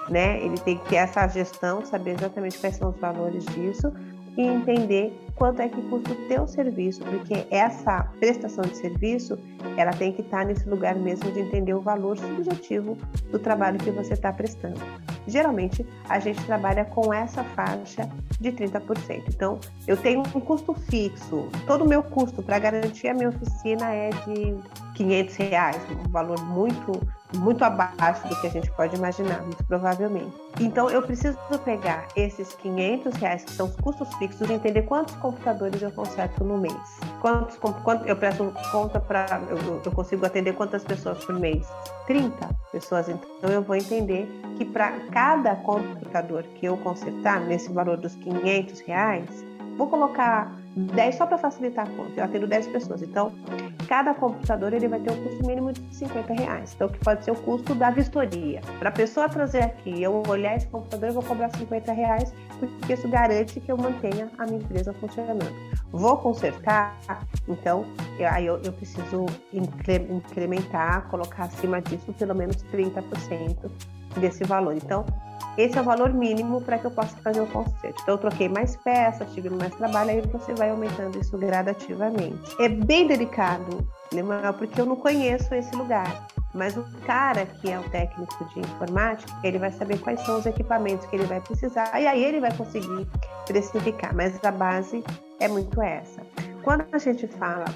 né? Ele tem que ter essa gestão, saber exatamente quais são os valores disso e entender quanto é que custa o teu serviço, porque essa prestação de serviço, ela tem que estar nesse lugar mesmo de entender o valor subjetivo do trabalho que você está prestando. Geralmente, a gente trabalha com essa faixa de 30%. Então, eu tenho um custo fixo. Todo o meu custo para garantir a minha oficina é de 500 reais, um valor muito muito abaixo do que a gente pode imaginar, muito provavelmente. Então, eu preciso pegar esses 500 reais, que são os custos fixos, e entender quantos computadores eu conserto no mês. Quantos, quanto, eu presto conta para. Eu, eu, consigo atender quantas pessoas por mês? 30 pessoas. Então, eu vou entender que para cada computador que eu consertar, nesse valor dos 500 reais, vou colocar 10 só para facilitar a conta. Eu atendo 10 pessoas. Então, cada computador ele vai ter um custo mínimo de 50 reais. Então, que pode ser o custo da vistoria. Para a pessoa trazer aqui, eu olhar esse computador, eu vou cobrar 50 reais, porque isso garante que eu mantenha a minha empresa funcionando. Vou consertar, então, eu, aí eu, eu preciso incrementar, colocar acima disso pelo menos 30% desse valor. Então, esse é o valor mínimo para que eu possa fazer o conserto. Então, eu troquei mais peças, tive mais trabalho, aí você vai aumentando isso gradativamente. É bem delicado, porque eu não conheço esse lugar. Mas o cara que é o técnico de informática, ele vai saber quais são os equipamentos que ele vai precisar, e aí ele vai conseguir precificar. Mas a base é muito essa. Quando a gente fala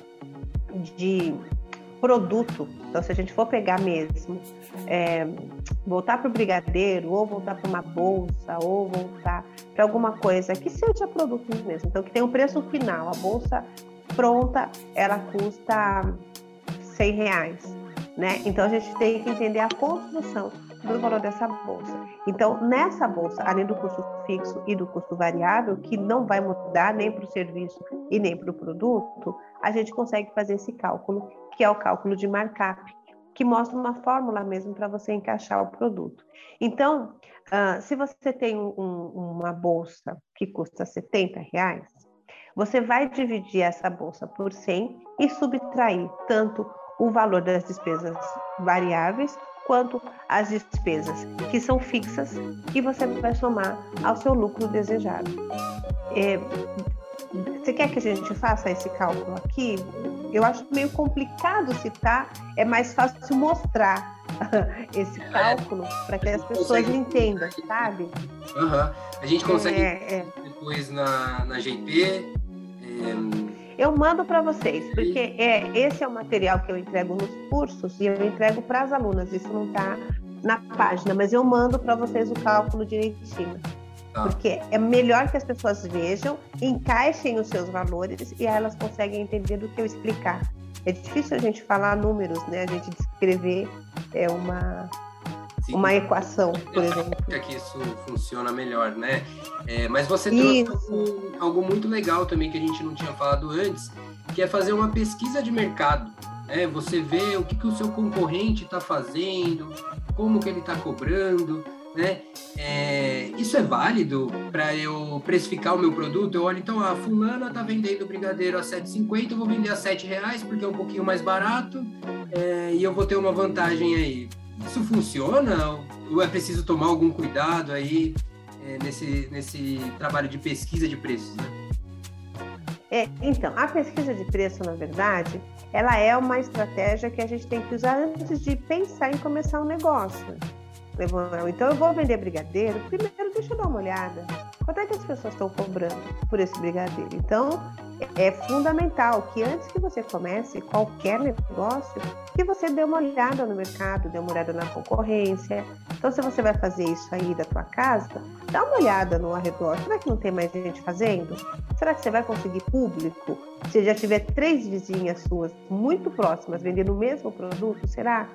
de produto. Então, se a gente for pegar mesmo, é, voltar para o brigadeiro, ou voltar para uma bolsa, ou voltar para alguma coisa que seja produto mesmo, então que tem um preço final. A bolsa pronta, ela custa 100 reais, né? Então a gente tem que entender a construção do valor dessa bolsa. Então, nessa bolsa, além do custo fixo e do custo variável, que não vai mudar nem para o serviço e nem para o produto, a gente consegue fazer esse cálculo que é o cálculo de markup, que mostra uma fórmula mesmo para você encaixar o produto. Então, uh, se você tem um, uma bolsa que custa 70 reais, você vai dividir essa bolsa por 100 e subtrair tanto o valor das despesas variáveis quanto as despesas que são fixas e você vai somar ao seu lucro desejado. É, você quer que a gente faça esse cálculo aqui? Eu acho meio complicado citar, é mais fácil mostrar esse é. cálculo para que as pessoas entendam, sabe? Uhum. A gente consegue é, é. depois na, na GP. É... Eu mando para vocês, porque é, esse é o material que eu entrego nos cursos e eu entrego para as alunas. Isso não está na página, mas eu mando para vocês o cálculo direitinho. Ah. Porque é melhor que as pessoas vejam, encaixem os seus valores e elas conseguem entender do que eu explicar. É difícil a gente falar números, né? A gente descrever é uma Sim. uma equação, por exemplo. que isso funciona melhor, né? É, mas você trouxe algo, muito legal também que a gente não tinha falado antes, que é fazer uma pesquisa de mercado. Né? Você vê o que, que o seu concorrente está fazendo, como que ele está cobrando, né? É, isso é válido para eu precificar o meu produto? Eu olho, então, a fulana está vendendo brigadeiro a 7,50, eu vou vender a 7 reais porque é um pouquinho mais barato é, e eu vou ter uma vantagem aí. Isso funciona? Ou é preciso tomar algum cuidado aí é, nesse, nesse trabalho de pesquisa de preços? Né? É, então, a pesquisa de preço, na verdade, ela é uma estratégia que a gente tem que usar antes de pensar em começar um negócio. Então eu vou vender brigadeiro. Primeiro, deixa eu dar uma olhada. Quanto é que as pessoas estão cobrando por esse brigadeiro? Então, é fundamental que antes que você comece qualquer negócio, que você dê uma olhada no mercado, dê uma olhada na concorrência. Então, se você vai fazer isso aí da tua casa, dá uma olhada no arredor. Será que não tem mais gente fazendo? Será que você vai conseguir público? Se já tiver três vizinhas suas muito próximas vendendo o mesmo produto, será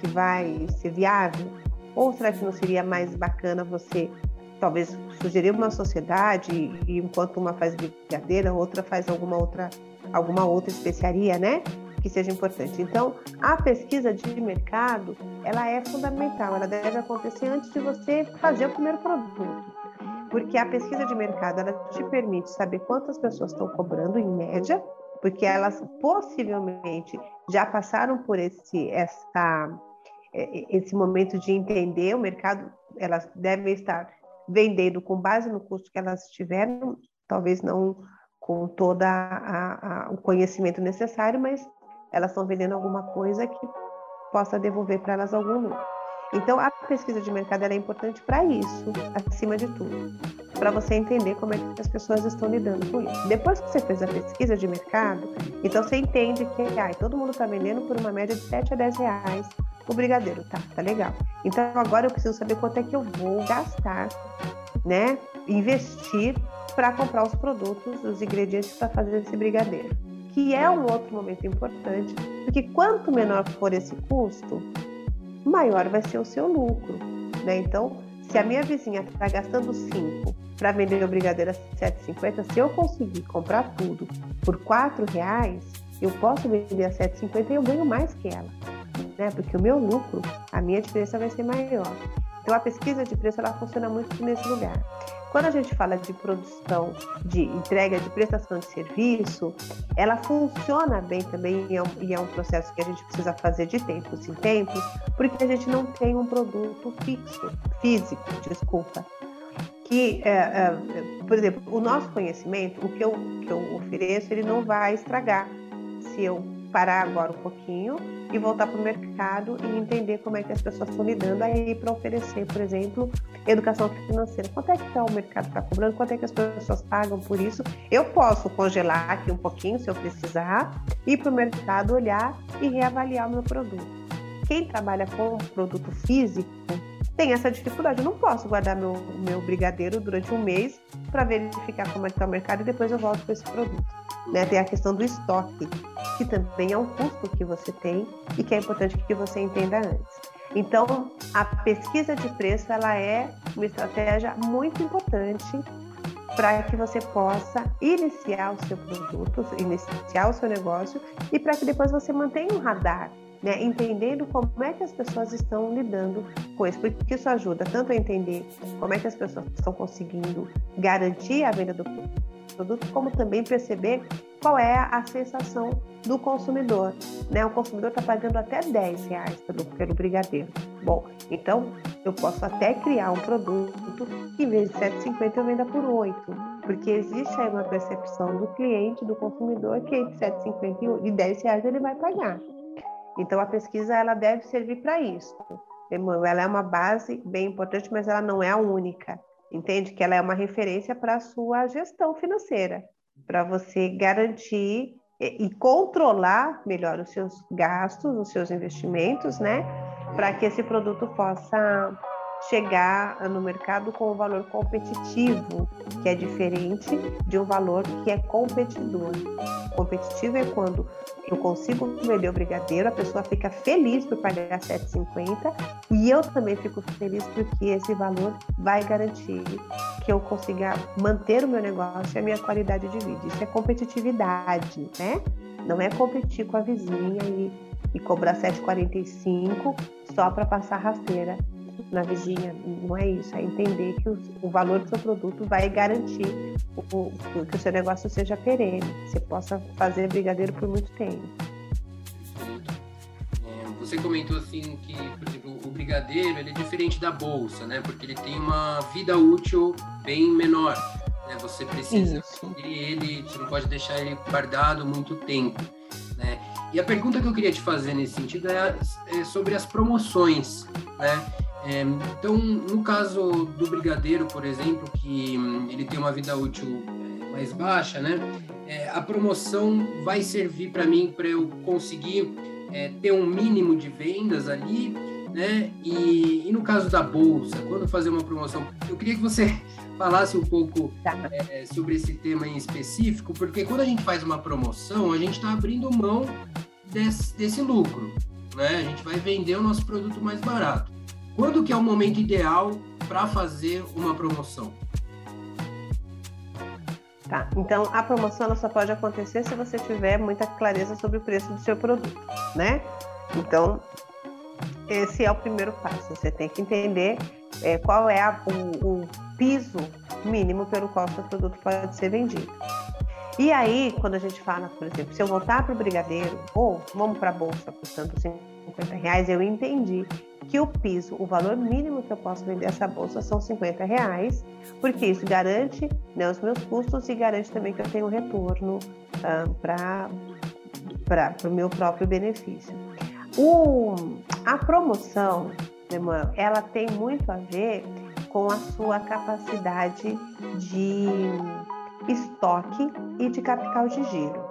que vai ser viável? Ou será que não seria mais bacana você talvez sugerir uma sociedade e enquanto uma faz brigadeira, outra faz alguma outra alguma outra especiaria, né? Que seja importante. Então, a pesquisa de mercado, ela é fundamental, ela deve acontecer antes de você fazer o primeiro produto. Porque a pesquisa de mercado, ela te permite saber quantas pessoas estão cobrando em média, porque elas possivelmente já passaram por esse essa esse momento de entender o mercado, elas devem estar vendendo com base no custo que elas tiveram, talvez não com todo o conhecimento necessário, mas elas estão vendendo alguma coisa que possa devolver para elas algum lucro. Então, a pesquisa de mercado é importante para isso, acima de tudo, para você entender como é que as pessoas estão lidando com isso. Depois que você fez a pesquisa de mercado, então você entende que ah, todo mundo está vendendo por uma média de 7 a 10 reais o brigadeiro, tá, tá legal. Então, agora eu preciso saber quanto é que eu vou gastar, né, investir para comprar os produtos, os ingredientes para fazer esse brigadeiro. Que é um outro momento importante, porque quanto menor for esse custo, maior vai ser o seu lucro. Né? Então, se a minha vizinha está gastando 5 para vender o brigadeiro a 7,50, se eu conseguir comprar tudo por 4 reais, eu posso vender a 7,50 e eu ganho mais que ela. Né? Porque o meu lucro, a minha diferença vai ser maior. Então a pesquisa de preço ela funciona muito nesse lugar. Quando a gente fala de produção, de entrega, de prestação de serviço, ela funciona bem também e é, um, e é um processo que a gente precisa fazer de tempos em tempos, porque a gente não tem um produto fixo, físico, desculpa. Que, é, é, por exemplo, o nosso conhecimento, o que eu, que eu ofereço, ele não vai estragar se eu parar agora um pouquinho e voltar para o mercado e entender como é que as pessoas estão lidando aí para oferecer, por exemplo, educação financeira. Quanto é que tá o mercado está cobrando? Quanto é que as pessoas pagam por isso? Eu posso congelar aqui um pouquinho se eu precisar, ir para o mercado, olhar e reavaliar o meu produto. Quem trabalha com produto físico tem essa dificuldade. Eu não posso guardar meu, meu brigadeiro durante um mês para verificar como é está o mercado e depois eu volto com esse produto. Né? Tem a questão do estoque, que também é um custo que você tem e que é importante que você entenda antes. Então, a pesquisa de preço ela é uma estratégia muito importante para que você possa iniciar o seu produto, iniciar o seu negócio e para que depois você mantenha um radar né, entendendo como é que as pessoas estão lidando com isso, porque isso ajuda tanto a entender como é que as pessoas estão conseguindo garantir a venda do produto, como também perceber qual é a sensação do consumidor. Né? O consumidor está pagando até 10 reais pelo, pelo brigadeiro. Bom, então eu posso até criar um produto que em vez de 7,50 eu venda por 8, porque existe aí uma percepção do cliente, do consumidor, que entre 7,50 e 10 reais ele vai pagar. Então a pesquisa ela deve servir para isso. Ela é uma base bem importante, mas ela não é a única. Entende que ela é uma referência para a sua gestão financeira, para você garantir e controlar melhor os seus gastos, os seus investimentos, né? Para que esse produto possa chegar no mercado com um valor competitivo, que é diferente de um valor que é competidor. Competitivo é quando eu consigo vender o brigadeiro, a pessoa fica feliz por pagar 7,50 e eu também fico feliz porque esse valor vai garantir que eu consiga manter o meu negócio e a minha qualidade de vida. Isso é competitividade, né? Não é competir com a vizinha e, e cobrar 7,45 só para passar rasteira na vizinha. Não é isso, é entender que o, o valor do seu produto vai garantir o, o, que o seu negócio seja perene, você possa fazer brigadeiro por muito tempo. É, você comentou assim que, por exemplo, o brigadeiro ele é diferente da bolsa, né? Porque ele tem uma vida útil bem menor. Né? Você precisa ele, você não pode deixar ele guardado muito tempo, né? E a pergunta que eu queria te fazer nesse sentido é, é sobre as promoções, né? É, então, no caso do brigadeiro, por exemplo, que hum, ele tem uma vida útil é, mais baixa, né? É, a promoção vai servir para mim para eu conseguir é, ter um mínimo de vendas ali, né? E, e, no caso da bolsa, quando fazer uma promoção, eu queria que você falasse um pouco tá. é, sobre esse tema em específico, porque quando a gente faz uma promoção, a gente está abrindo mão desse, desse lucro, né? A gente vai vender o nosso produto mais barato. Quando que é o momento ideal para fazer uma promoção? Tá, então a promoção só pode acontecer se você tiver muita clareza sobre o preço do seu produto, né? Então, esse é o primeiro passo. Você tem que entender é, qual é a, o, o, piso mínimo pelo qual o seu produto pode ser vendido. E aí, quando a gente fala, por exemplo, se eu voltar para o brigadeiro, ou vamos para a bolsa custando 50 reais, eu entendi que o piso, o valor mínimo que eu posso vender essa bolsa são 50 reais, porque isso garante né, os meus custos e garante também que eu tenho retorno ah, para o meu próprio benefício. O, a promoção, Samuel, ela tem muito a ver com a sua capacidade de estoque e de capital de giro.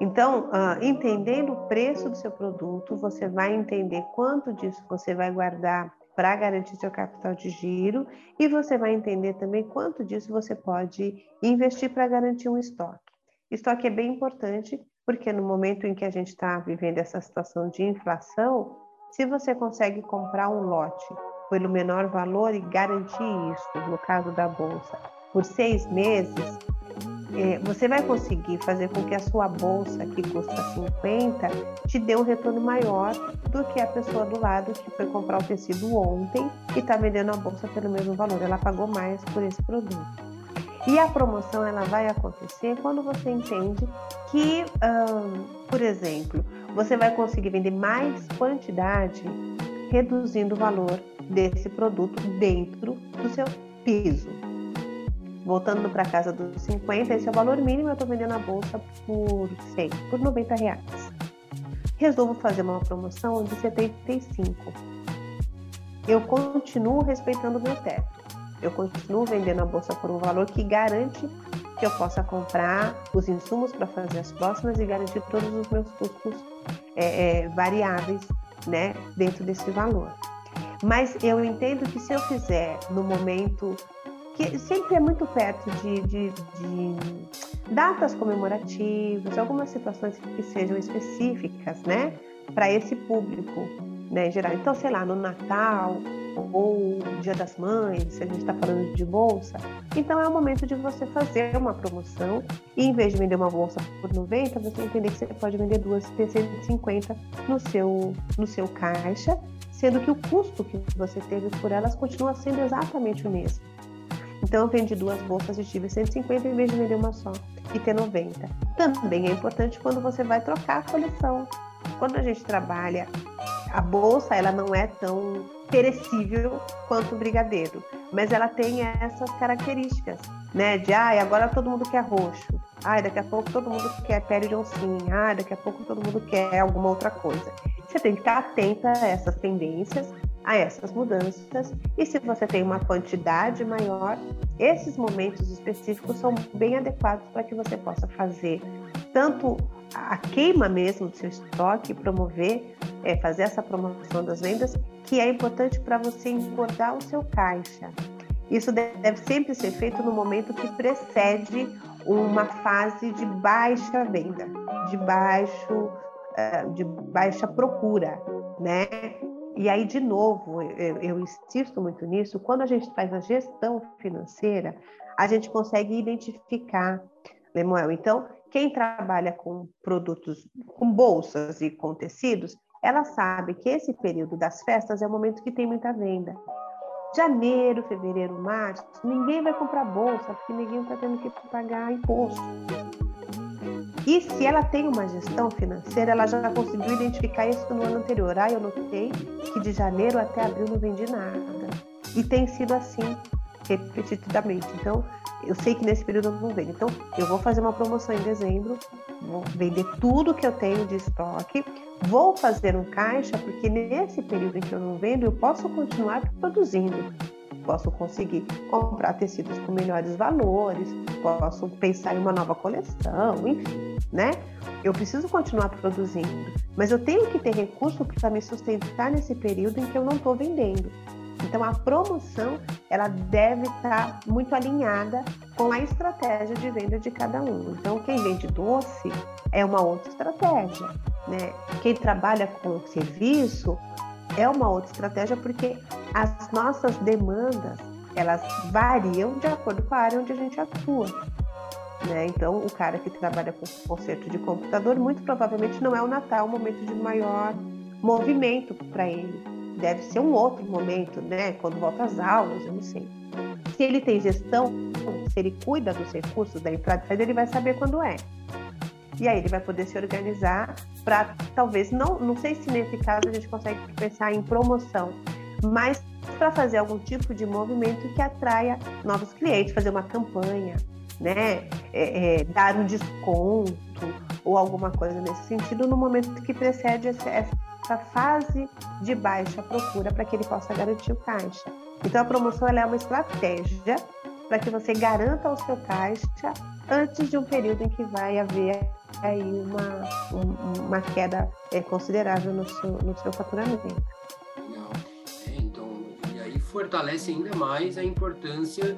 Então, uh, entendendo o preço do seu produto, você vai entender quanto disso você vai guardar para garantir seu capital de giro e você vai entender também quanto disso você pode investir para garantir um estoque. Estoque é bem importante porque no momento em que a gente está vivendo essa situação de inflação, se você consegue comprar um lote pelo menor valor e garantir isso, no caso da bolsa, por seis meses, é, você vai conseguir fazer com que a sua bolsa, que custa 50, te dê um retorno maior do que a pessoa do lado que foi comprar o tecido ontem e está vendendo a bolsa pelo mesmo valor. Ela pagou mais por esse produto. E a promoção ela vai acontecer quando você entende que, por exemplo, você vai conseguir vender mais quantidade reduzindo o valor desse produto dentro do seu piso voltando para casa dos 50, esse é o valor mínimo, eu estou vendendo a bolsa por 100, por 90 reais. Resolvo fazer uma promoção de 75. Eu continuo respeitando o meu teto. Eu continuo vendendo a bolsa por um valor que garante que eu possa comprar os insumos para fazer as próximas e garantir todos os meus custos é, é, variáveis né, dentro desse valor. Mas eu entendo que se eu fizer no momento que sempre é muito perto de, de, de datas comemorativas, algumas situações que sejam específicas, né, para esse público, né, em geral. Então, sei lá, no Natal ou Dia das Mães, se a gente está falando de bolsa, então é o momento de você fazer uma promoção e em vez de vender uma bolsa por 90, você entender que você pode vender duas por 150 no seu, no seu caixa, sendo que o custo que você teve por elas continua sendo exatamente o mesmo. Então eu vendi duas bolsas e tive 150 em vez de vender uma só e ter 90. Também é importante quando você vai trocar a coleção. Quando a gente trabalha, a bolsa ela não é tão perecível quanto o brigadeiro, mas ela tem essas características, né? De ah, agora todo mundo quer roxo. Ah, daqui a pouco todo mundo quer pele de oncinha. Ah, daqui a pouco todo mundo quer alguma outra coisa. Você tem que estar atenta a essas tendências a essas mudanças. E se você tem uma quantidade maior, esses momentos específicos são bem adequados para que você possa fazer tanto a queima mesmo do seu estoque, promover, é, fazer essa promoção das vendas, que é importante para você engordar o seu caixa. Isso deve sempre ser feito no momento que precede uma fase de baixa venda, de baixo, eh, de baixa procura, né? E aí, de novo, eu, eu insisto muito nisso, quando a gente faz a gestão financeira, a gente consegue identificar, Lemuel. Então, quem trabalha com produtos, com bolsas e com tecidos, ela sabe que esse período das festas é o momento que tem muita venda. Janeiro, fevereiro, março, ninguém vai comprar bolsa, porque ninguém está tendo que pagar imposto. E se ela tem uma gestão financeira, ela já conseguiu identificar isso no ano anterior. Ah, eu notei que de janeiro até abril não vendi nada. E tem sido assim repetidamente. Então, eu sei que nesse período eu não vendo. Então, eu vou fazer uma promoção em dezembro, vou vender tudo que eu tenho de estoque, vou fazer um caixa, porque nesse período em que eu não vendo, eu posso continuar produzindo posso conseguir comprar tecidos com melhores valores, posso pensar em uma nova coleção, enfim, né? Eu preciso continuar produzindo, mas eu tenho que ter recurso para me sustentar nesse período em que eu não estou vendendo. Então a promoção ela deve estar muito alinhada com a estratégia de venda de cada um. Então quem vende doce é uma outra estratégia, né? Quem trabalha com serviço é uma outra estratégia porque as nossas demandas elas variam de acordo com a área onde a gente atua. Né? Então, o cara que trabalha com conserto de computador, muito provavelmente não é o Natal o momento de maior movimento para ele. Deve ser um outro momento, né? Quando volta às aulas, eu não sei. Se ele tem gestão, se ele cuida dos recursos da entrada ele vai saber quando é. E aí ele vai poder se organizar para talvez não, não sei se nesse caso a gente consegue pensar em promoção, mas para fazer algum tipo de movimento que atraia novos clientes, fazer uma campanha, né, é, é, dar um desconto ou alguma coisa nesse sentido no momento que precede essa, essa fase de baixa procura para que ele possa garantir o caixa. Então a promoção é uma estratégia para que você garanta o seu caixa antes de um período em que vai haver aí uma, uma queda é, considerável no seu, no seu faturamento. Legal. É, então, e aí fortalece ainda mais a importância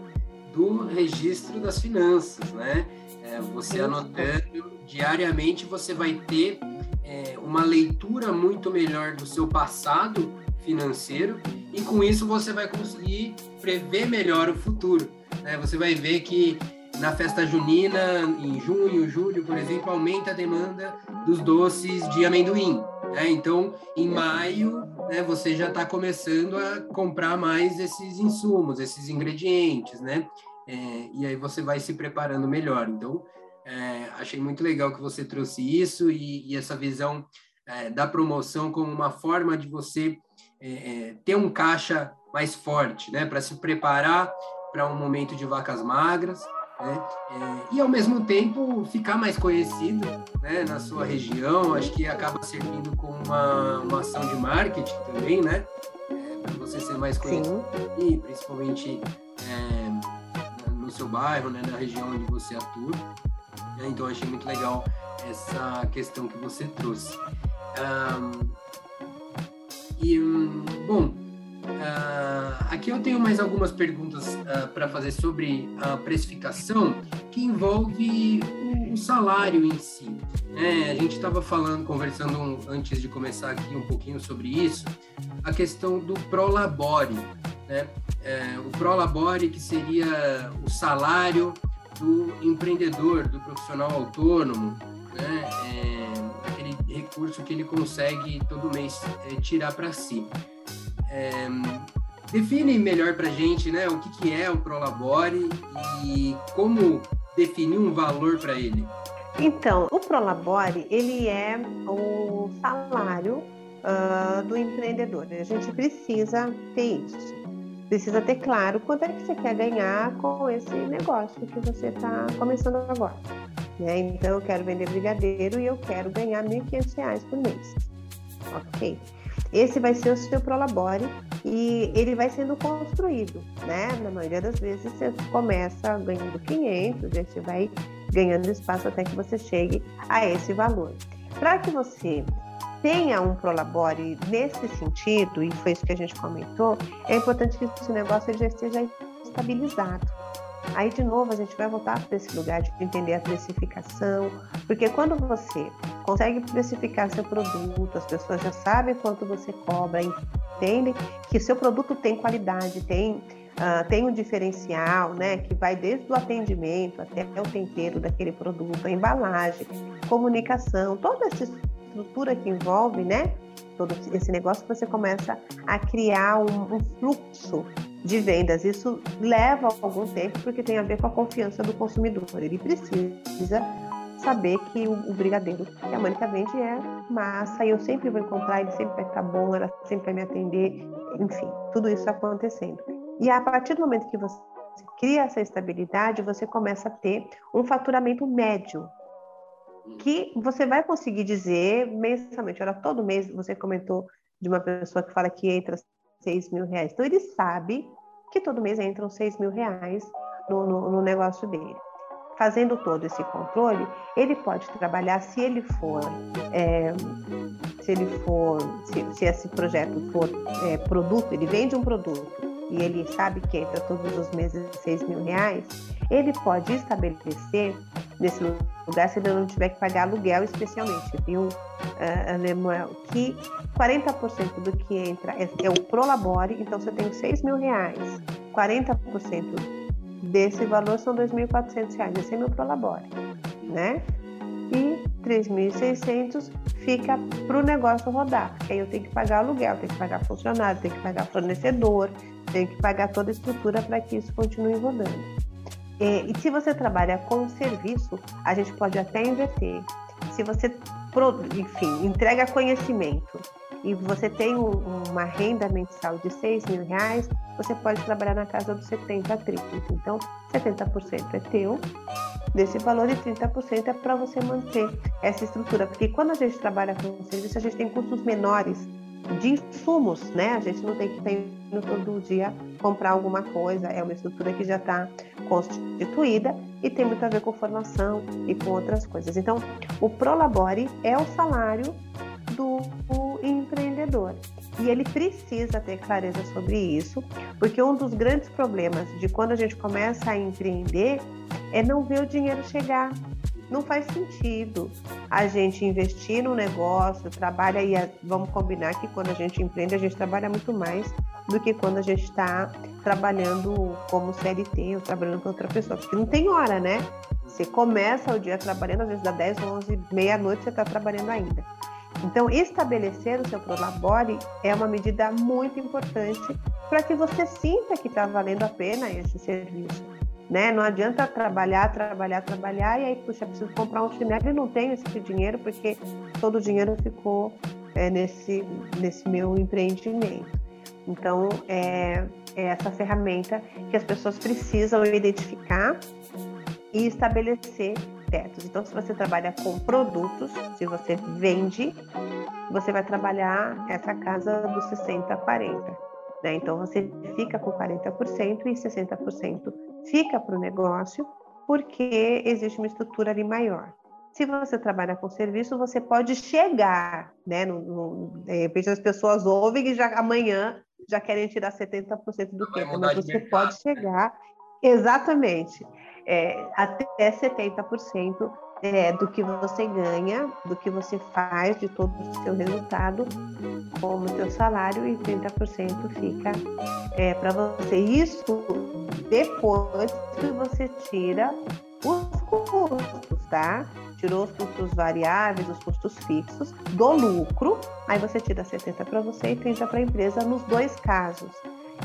do registro das finanças, né? É, você anotando diariamente, você vai ter é, uma leitura muito melhor do seu passado financeiro e com isso você vai conseguir prever melhor o futuro. Né? Você vai ver que na festa junina, em junho, julho, por exemplo, aumenta a demanda dos doces de amendoim. Né? Então, em maio, né, você já está começando a comprar mais esses insumos, esses ingredientes, né? É, e aí você vai se preparando melhor. Então, é, achei muito legal que você trouxe isso e, e essa visão é, da promoção como uma forma de você é, é, ter um caixa mais forte, né? Para se preparar para um momento de vacas magras né? É, e ao mesmo tempo ficar mais conhecido né, na sua região, acho que acaba servindo como uma, uma ação de marketing também, né? É, para você ser mais conhecido e principalmente é, no seu bairro, né, na região onde você atua. Né? Então achei muito legal essa questão que você trouxe. Um, e, um, bom, Uh, aqui eu tenho mais algumas perguntas uh, ah, para fazer sobre a precificação que envolve o, o salário em si. É, a gente estava falando, conversando um, antes de começar aqui um pouquinho sobre isso, a questão do prolabore, né? É, o prolabore que seria o salário do empreendedor, do profissional autônomo, né? É, aquele recurso que ele consegue todo mês é, tirar para si. É, define melhor para a gente né, o que, que é o Prolabore e como definir um valor para ele. Então, o Prolabore, ele é o salário uh, do empreendedor. A gente precisa ter isso. Precisa ter claro quanto é que você quer ganhar com esse negócio que você está começando agora. Né? Então, eu quero vender brigadeiro e eu quero ganhar R$ 1.500 por mês. Ok? Esse vai ser o seu Prolabore e ele vai sendo construído, né? Na maioria das vezes você começa ganhando 500, e você vai ganhando espaço até que você chegue a esse valor. Para que você tenha um Prolabore nesse sentido, e foi isso que a gente comentou, é importante que esse negócio já esteja estabilizado. Aí, de novo, a gente vai voltar para esse lugar de entender a precificação, porque quando você consegue precificar seu produto, as pessoas já sabem quanto você cobra, entendem que seu produto tem qualidade, tem, uh, tem um diferencial, né, que vai desde o atendimento até o tempero daquele produto, a embalagem, comunicação, toda essa estrutura que envolve, né, todo esse negócio, você começa a criar um, um fluxo de vendas. Isso leva algum tempo porque tem a ver com a confiança do consumidor. Ele precisa saber que o, brigadeiro que a Mônica vende é massa e eu sempre vou encontrar, ele sempre vai estar bom, ela sempre vai me atender, enfim, tudo isso acontecendo. E a partir do momento que você cria essa estabilidade, você começa a ter um faturamento médio que você vai conseguir dizer mensalmente. Olha, todo mês você comentou de uma pessoa que fala que entra 6 mil reais. Então ele sabe que todo mês entram 6 mil reais no, no, no negócio dele. Fazendo todo esse controle, ele pode trabalhar se ele for, é, se ele for, se, se, esse projeto for é, produto, ele vende um produto e ele sabe que entra todos os meses 6 mil reais, ele pode estabelecer nesse lugar se ele não tiver que pagar aluguel especialmente, viu, uh, Lemuel? Que 40% do que entra é, é o Prolabore, então você tem 6 mil reais. 40% desse valor são 2.400 reais, esse é meu Prolabore, né? E 3.600 fica para o negócio rodar, porque aí eu tenho que pagar aluguel, tenho que pagar funcionário, tenho que pagar fornecedor, tenho que pagar toda a estrutura para que isso continue rodando. E, e se você trabalha com serviço, a gente pode até inverter. Se você, enfim, entrega conhecimento e você tem um, uma renda mensal de 6 mil reais, você pode trabalhar na casa dos 70 a 30. Então, 70% é teu desse valor e 30% é para você manter essa estrutura. Porque quando a gente trabalha com serviço, a gente tem custos menores de insumos, né? A gente não tem que estar indo todo dia comprar alguma coisa, é uma estrutura que já está constituída e tem muito a ver com formação e com outras coisas. Então, o Prolabore é o salário do empreendedor. E ele precisa ter clareza sobre isso, porque um dos grandes problemas de quando a gente começa a empreender é não ver o dinheiro chegar. Não faz sentido a gente investir no negócio, trabalha e vamos combinar que quando a gente empreende, a gente trabalha muito mais do que quando a gente está trabalhando como CLT ou trabalhando com outra pessoa, porque não tem hora, né? Você começa o dia trabalhando, às vezes dá 10, 11, meia-noite você está trabalhando ainda. Então, estabelecer o seu Prolabore é uma medida muito importante para que você sinta que está valendo a pena esse serviço. Né? Não adianta trabalhar, trabalhar, trabalhar e aí, puxa, preciso comprar um chinelo e não tenho esse dinheiro porque todo o dinheiro ficou é, nesse, nesse meu empreendimento. Então, é, é essa ferramenta que as pessoas precisam identificar e estabelecer tetos. Então, se você trabalha com produtos, se você vende, você vai trabalhar essa casa dos 60 a 40. Né? Então, você fica com 40% e 60% fica para o negócio, porque existe uma estrutura ali maior. Se você trabalha com serviço, você pode chegar, né? No, no, de repente as pessoas ouvem e já amanhã já querem tirar 70% do tempo, mas você pode né? chegar, exatamente é, até 70% é, do que você ganha, do que você faz, de todo o seu resultado, como seu salário, e 30% fica é, para você. Isso depois que você tira os custos, tá? Tirou os custos variáveis, os custos fixos do lucro, aí você tira 70 para você e 30 para a empresa nos dois casos.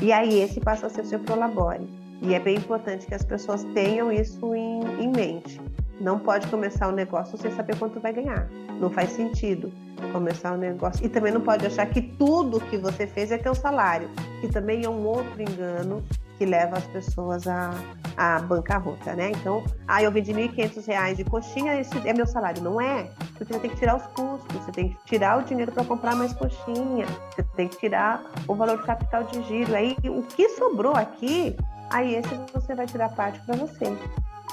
E aí esse passa a ser o seu prolabore. E é bem importante que as pessoas tenham isso em, em mente. Não pode começar um negócio sem saber quanto vai ganhar. Não faz sentido começar um negócio. E também não pode achar que tudo que você fez é teu salário, que também é um outro engano que leva as pessoas à, à bancarrota, né? Então, ah, eu vendi R$ 1.500 de coxinha, esse é meu salário. Não é, porque você tem que tirar os custos, você tem que tirar o dinheiro para comprar mais coxinha, você tem que tirar o valor de capital de giro. Aí, o que sobrou aqui aí esse você vai tirar parte para você.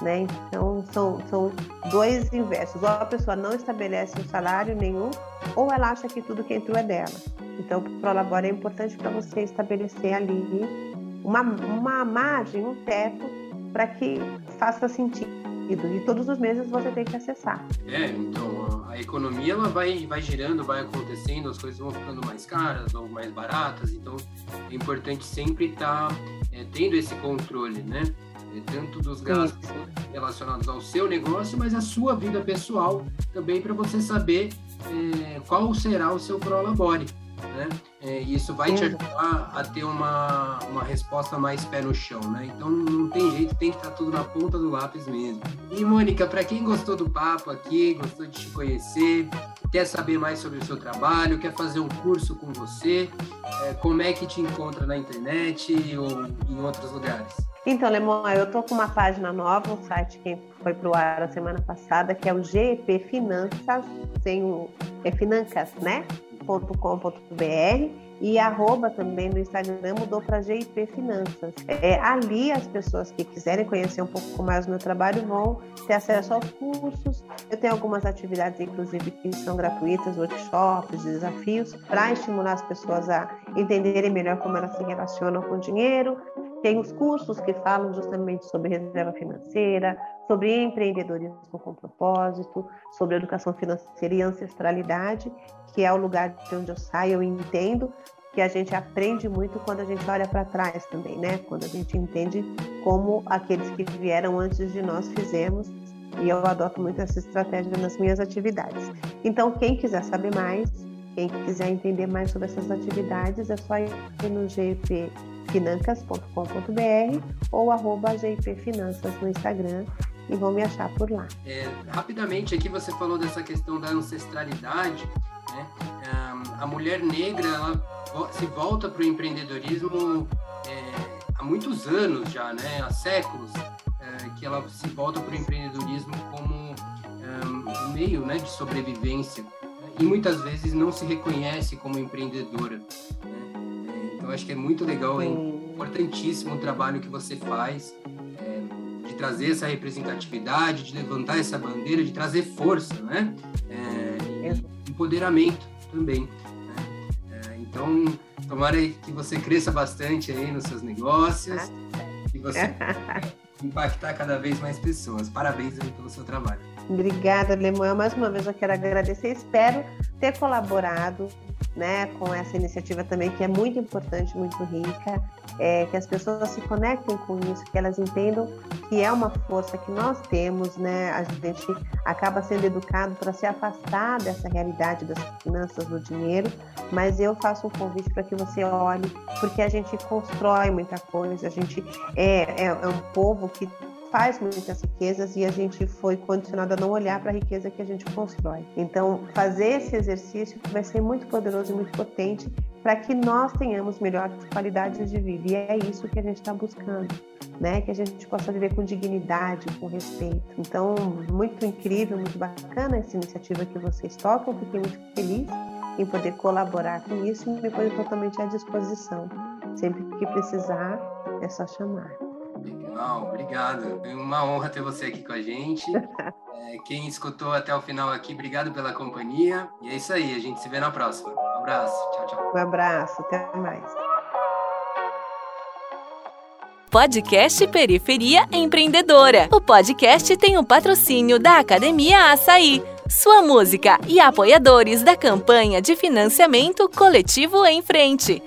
Né? Então, são, são dois inversos. Ou a pessoa não estabelece um salário nenhum, ou ela acha que tudo que entrou é dela. Então, o Prolabore é importante para você estabelecer ali uma, uma margem, um teto, para que faça sentido. E todos os meses você tem que acessar. É, então a economia ela vai, vai girando, vai acontecendo, as coisas vão ficando mais caras ou mais baratas. Então é importante sempre estar tá é, tendo esse controle, né? É, tanto dos gastos Sim. relacionados ao seu negócio, mas a sua vida pessoal também para você saber é, qual será o seu prolabore. Né? É, e isso vai te ajudar a ter uma, uma resposta mais pé no chão, né? Então não tem jeito, tem que estar tá tudo na ponta do lápis mesmo. E Mônica, para quem gostou do papo aqui, gostou de te conhecer, quer saber mais sobre o seu trabalho, quer fazer um curso com você, é, como é que te encontra na internet ou em outros lugares? Então, Lemon, eu tô com uma página nova, um site que foi pro ar a semana passada, que é o GEP Finanças, sem o é Financas, né? gip.com.br e arroba também no Instagram mudou para GIP Finanças. É, ali as pessoas que quiserem conhecer um pouco mais do meu trabalho vão ter acesso aos cursos. Eu tenho algumas atividades, inclusive, que são gratuitas, workshops, desafios, para estimular as pessoas a entenderem melhor como elas se relacionam com o dinheiro. Tem os cursos que falam justamente sobre reserva financeira, sobre empreendedorismo com propósito, sobre educação financeira e ancestralidade, que é o lugar de onde eu saio, eu entendo que a gente aprende muito quando a gente olha para trás também, né? Quando a gente entende como aqueles que vieram antes de nós fizemos, e eu adoto muito essa estratégia nas minhas atividades. Então, quem quiser saber mais, quem quiser entender mais sobre essas atividades, é só ir no gpfinancas.com.br ou arroba gpfinanças no Instagram e vão me achar por lá. É, rapidamente, aqui você falou dessa questão da ancestralidade. Né? A mulher negra ela se volta para o empreendedorismo é, há muitos anos já, né? há séculos. É, que ela se volta para o empreendedorismo como um meio né, de sobrevivência e muitas vezes não se reconhece como empreendedora. Né? É, então acho que é muito legal, é importantíssimo o trabalho que você faz trazer essa representatividade, de levantar essa bandeira, de trazer força, né? É, empoderamento também. Né? É, então tomara que você cresça bastante aí nos seus negócios, que você impactar cada vez mais pessoas. Parabéns pelo seu trabalho. Obrigada, Lemuel. Mais uma vez eu quero agradecer. Espero ter colaborado né, com essa iniciativa também, que é muito importante, muito rica, é, que as pessoas se conectem com isso, que elas entendam que é uma força que nós temos, né? A gente acaba sendo educado para se afastar dessa realidade das finanças, do dinheiro, mas eu faço um convite para que você olhe, porque a gente constrói muita coisa, a gente é, é, é um povo que faz muitas riquezas e a gente foi condicionado a não olhar para a riqueza que a gente constrói. Então, fazer esse exercício vai ser muito poderoso e muito potente para que nós tenhamos melhores qualidades de vida. E é isso que a gente está buscando, né? Que a gente possa viver com dignidade, com respeito. Então, muito incrível, muito bacana essa iniciativa que vocês tocam. Fiquei muito feliz em poder colaborar com isso e me ponho totalmente à disposição. Sempre que precisar, é só chamar. Legal, obrigado. É uma honra ter você aqui com a gente. É, quem escutou até o final aqui, obrigado pela companhia. E é isso aí, a gente se vê na próxima. Um abraço, tchau, tchau. Um abraço, até mais. Podcast Periferia Empreendedora. O podcast tem o um patrocínio da Academia Açaí, sua música e apoiadores da campanha de financiamento coletivo em frente.